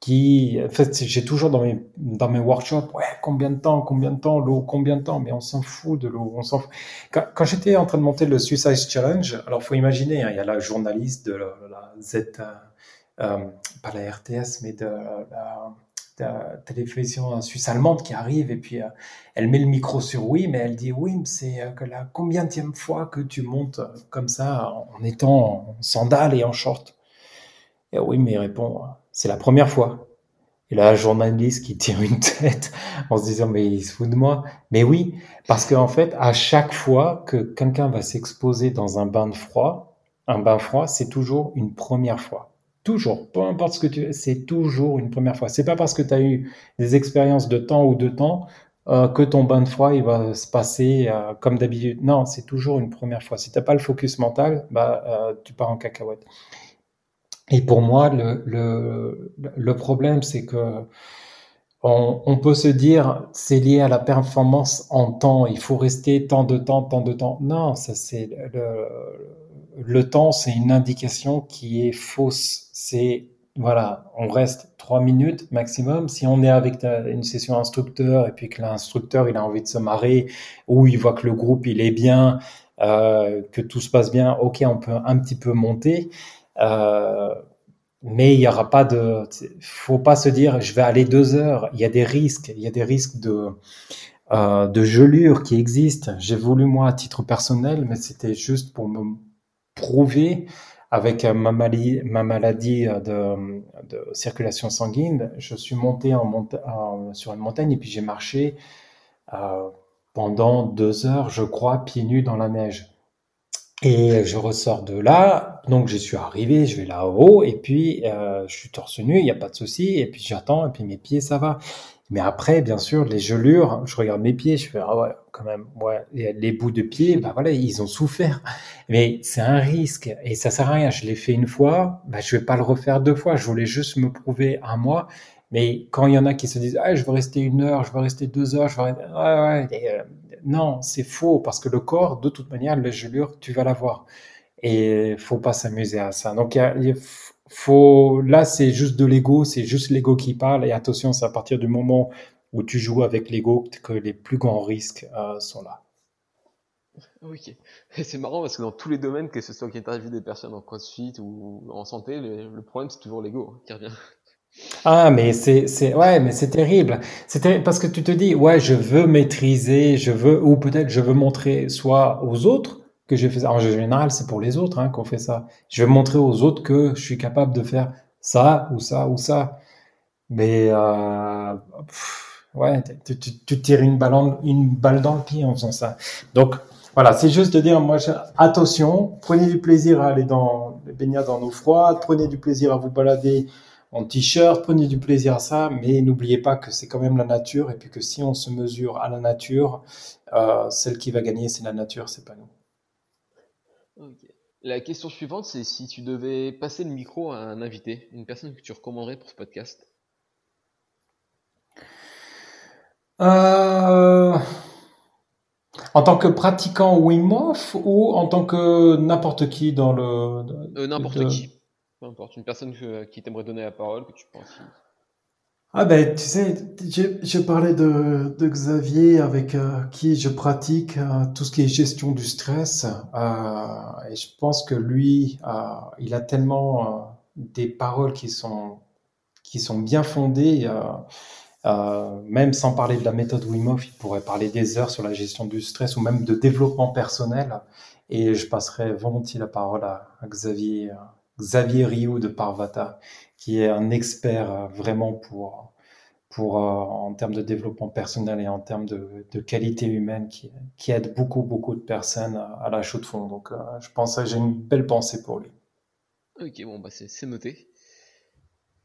S2: qui, en fait, j'ai toujours dans mes, dans mes workshops, ouais, combien de temps, combien de temps, l'eau, combien de temps, mais on s'en fout de l'eau, on s'en fout. Quand, quand j'étais en train de monter le Suicide Challenge, alors faut imaginer, hein, il y a la journaliste de la, la Z, euh, pas la RTS, mais de la, télévision suisse allemande qui arrive et puis euh, elle met le micro sur oui, mais elle dit oui, c'est euh, que la combienième fois que tu montes comme ça en étant en sandales et en short. Et oui, mais il répond, c'est la première fois. Et là, journaliste qui tire une tête en se disant, mais il se fout de moi. Mais oui, parce qu'en fait, à chaque fois que quelqu'un va s'exposer dans un bain de froid, un bain froid, c'est toujours une première fois. Toujours, peu importe ce que tu c'est toujours une première fois. C'est pas parce que tu as eu des expériences de temps ou de temps euh, que ton bain de froid il va se passer euh, comme d'habitude. Non, c'est toujours une première fois. Si t'as pas le focus mental, bah euh, tu pars en cacahuète. Et pour moi, le, le, le problème, c'est que on, on, peut se dire c'est lié à la performance en temps. Il faut rester tant de temps, tant de temps. Non, ça c'est le, le temps, c'est une indication qui est fausse. C'est voilà, on reste trois minutes maximum. Si on est avec une session instructeur et puis que l'instructeur il a envie de se marrer ou il voit que le groupe il est bien, euh, que tout se passe bien, ok, on peut un petit peu monter. Euh, mais il y aura pas de, faut pas se dire, je vais aller deux heures. Il y a des risques, il y a des risques de, euh, de gelure qui existent. J'ai voulu moi à titre personnel, mais c'était juste pour me prouver avec ma maladie, ma maladie de, de, circulation sanguine. Je suis monté en sur une montagne et puis j'ai marché euh, pendant deux heures, je crois, pieds nus dans la neige. Et je ressors de là, donc je suis arrivé, je vais là-haut, et puis euh, je suis torse nu, il n'y a pas de souci, et puis j'attends, et puis mes pieds, ça va. Mais après, bien sûr, les gelures, je regarde mes pieds, je fais, ah ouais, quand même, ouais, les bouts de pieds, bah voilà, ils ont souffert. Mais c'est un risque, et ça sert à rien. Je l'ai fait une fois, bah je vais pas le refaire deux fois, je voulais juste me prouver à moi. Mais quand il y en a qui se disent, ah, je veux rester une heure, je veux rester deux heures, je veux euh, non, c'est faux parce que le corps, de toute manière, la gelure, tu vas l'avoir. Et faut pas s'amuser à ça. Donc, il faut, là, c'est juste de l'ego, c'est juste l'ego qui parle. Et attention, c'est à partir du moment où tu joues avec l'ego que les plus grands risques euh, sont là.
S1: Ok. C'est marrant parce que dans tous les domaines, que ce soit qui interviewe des personnes en crossfit ou en santé, le, problème c'est toujours l'ego hein, qui revient.
S2: Ah, mais c'est, c'est, ouais, mais c'est terrible. C'était parce que tu te dis, ouais, je veux maîtriser, je veux, ou peut-être je veux montrer soit aux autres que j'ai fait ça. En général, c'est pour les autres hein, qu'on fait ça. Je veux montrer aux autres que je suis capable de faire ça ou ça ou ça. Mais euh, ouais, tu, tu, tires une balle, dans le pied en faisant ça. Donc voilà, c'est juste de dire, moi, attention, prenez du plaisir à aller dans les baignades dans eau froide, prenez du plaisir à vous balader en t-shirt, prenez du plaisir à ça, mais n'oubliez pas que c'est quand même la nature et puis que si on se mesure à la nature, euh, celle qui va gagner, c'est la nature, c'est pas nous.
S1: La question suivante, c'est si tu devais passer le micro à un invité, une personne que tu recommanderais pour ce podcast.
S2: Euh... En tant que pratiquant Wim Hof ou en tant que n'importe qui dans le.
S1: Euh, n'importe qui. Peu importe, une personne qui t'aimerait donner la parole, que tu penses.
S4: Ah ben, tu sais, je, parlais de, de, Xavier avec euh, qui je pratique euh, tout ce qui est gestion du stress. Euh, et je pense que lui, il a tellement des paroles qui sont, qui sont bien fondées. Même sans parler de la méthode Wim Hof, il pourrait parler des heures sur la gestion du stress ou même de développement personnel. Et je passerai volontiers la parole à, Xavier Xavier Rioux de Parvata, qui est un expert euh, vraiment pour, pour euh, en termes de développement personnel et en termes de, de qualité humaine, qui, qui, aide beaucoup, beaucoup de personnes à la chaux de fond. Donc, euh, je pense que j'ai une belle pensée pour lui.
S1: Ok, bon, bah c'est noté.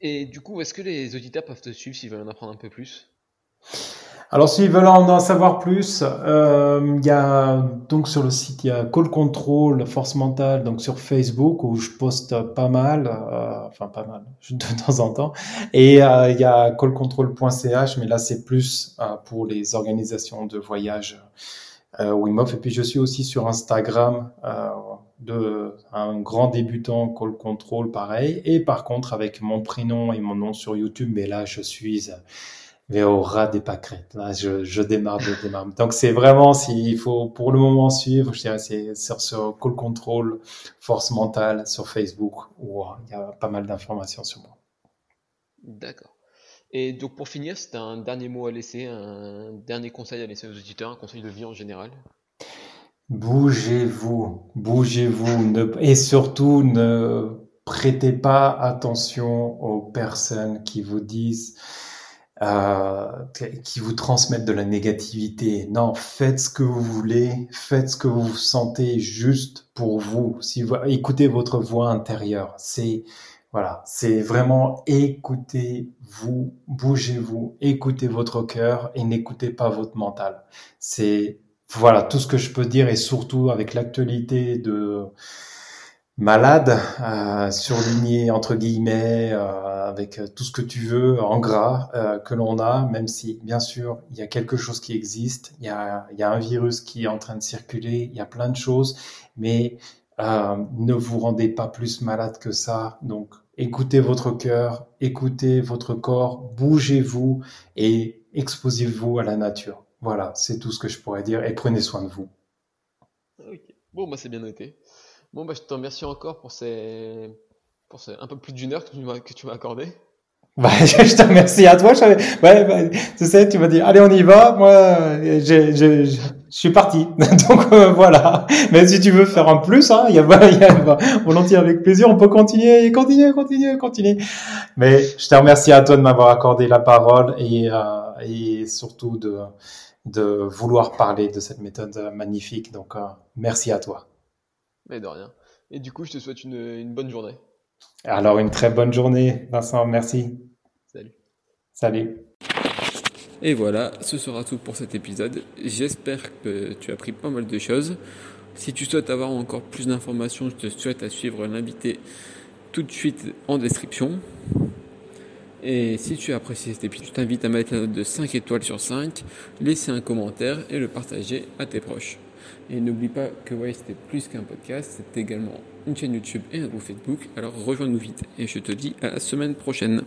S1: Et du coup, est-ce que les auditeurs peuvent te suivre s'ils veulent en apprendre un peu plus?
S4: Alors, s'ils veulent en savoir plus, euh, il y a donc sur le site, il y a Call Control, Force Mentale, donc sur Facebook où je poste pas mal, euh, enfin pas mal, (laughs) de temps en temps. Et euh, il y a callcontrol.ch, mais là c'est plus pour les organisations de voyage euh. Et puis je suis aussi sur Instagram,
S2: de un grand débutant call control pareil. Et par contre avec mon prénom et mon nom sur YouTube mais là je suis au ras des pâquerettes là je, je démarre de démarre. Donc c'est vraiment s'il faut pour le moment suivre je dirais c'est sur ce call control force mentale sur Facebook où euh, il y a pas mal d'informations sur moi.
S1: D'accord. Et donc pour finir, c'est un dernier mot à laisser, un dernier conseil à laisser aux auditeurs, un conseil de vie en général?
S2: Bougez-vous, bougez-vous, et surtout ne prêtez pas attention aux personnes qui vous disent, euh, qui vous transmettent de la négativité. Non, faites ce que vous voulez, faites ce que vous sentez juste pour vous. Si vous écoutez votre voix intérieure, c'est voilà, c'est vraiment écoutez-vous, bougez-vous, écoutez votre cœur et n'écoutez pas votre mental. C'est voilà tout ce que je peux dire et surtout avec l'actualité de malade euh, surligné entre guillemets euh, avec tout ce que tu veux en gras euh, que l'on a même si bien sûr il y a quelque chose qui existe il y a, il y a un virus qui est en train de circuler il y a plein de choses mais euh, ne vous rendez pas plus malade que ça. Donc écoutez votre cœur écoutez votre corps bougez-vous et exposez-vous à la nature voilà, c'est tout ce que je pourrais dire et prenez soin de vous.
S1: Bon, bah c'est bien noté. Bon, bah je te remercie encore pour ces, pour ces un peu plus d'une heure que tu m'as, que tu m'as accordé. (laughs)
S2: Bah, je te remercie à toi. Je ouais, bah, tu sais, tu m'as dit, allez, on y va. Moi, je, je, je, suis parti. (laughs) Donc euh, voilà. Mais si tu veux faire un plus, hein, y a, y a volontiers avec plaisir. On peut continuer, continuer, continuer, continuer. Mais je te remercie à toi de m'avoir accordé la parole et, euh, et surtout de de vouloir parler de cette méthode magnifique. Donc, euh, merci à toi.
S1: Mais de rien. Et du coup, je te souhaite une, bonne journée.
S2: Alors, une très bonne journée, Vincent. Merci.
S1: Salut.
S2: Salut.
S3: Et voilà, ce sera tout pour cet épisode. J'espère que tu as appris pas mal de choses. Si tu souhaites avoir encore plus d'informations, je te souhaite à suivre l'invité tout de suite en description. Et si tu as apprécié cet épisode, je t'invite à mettre la note de 5 étoiles sur 5, laisser un commentaire et le partager à tes proches. Et n'oublie pas que c'était plus qu'un podcast, c'est également une chaîne YouTube et un groupe Facebook. Alors rejoins-nous vite et je te dis à la semaine prochaine.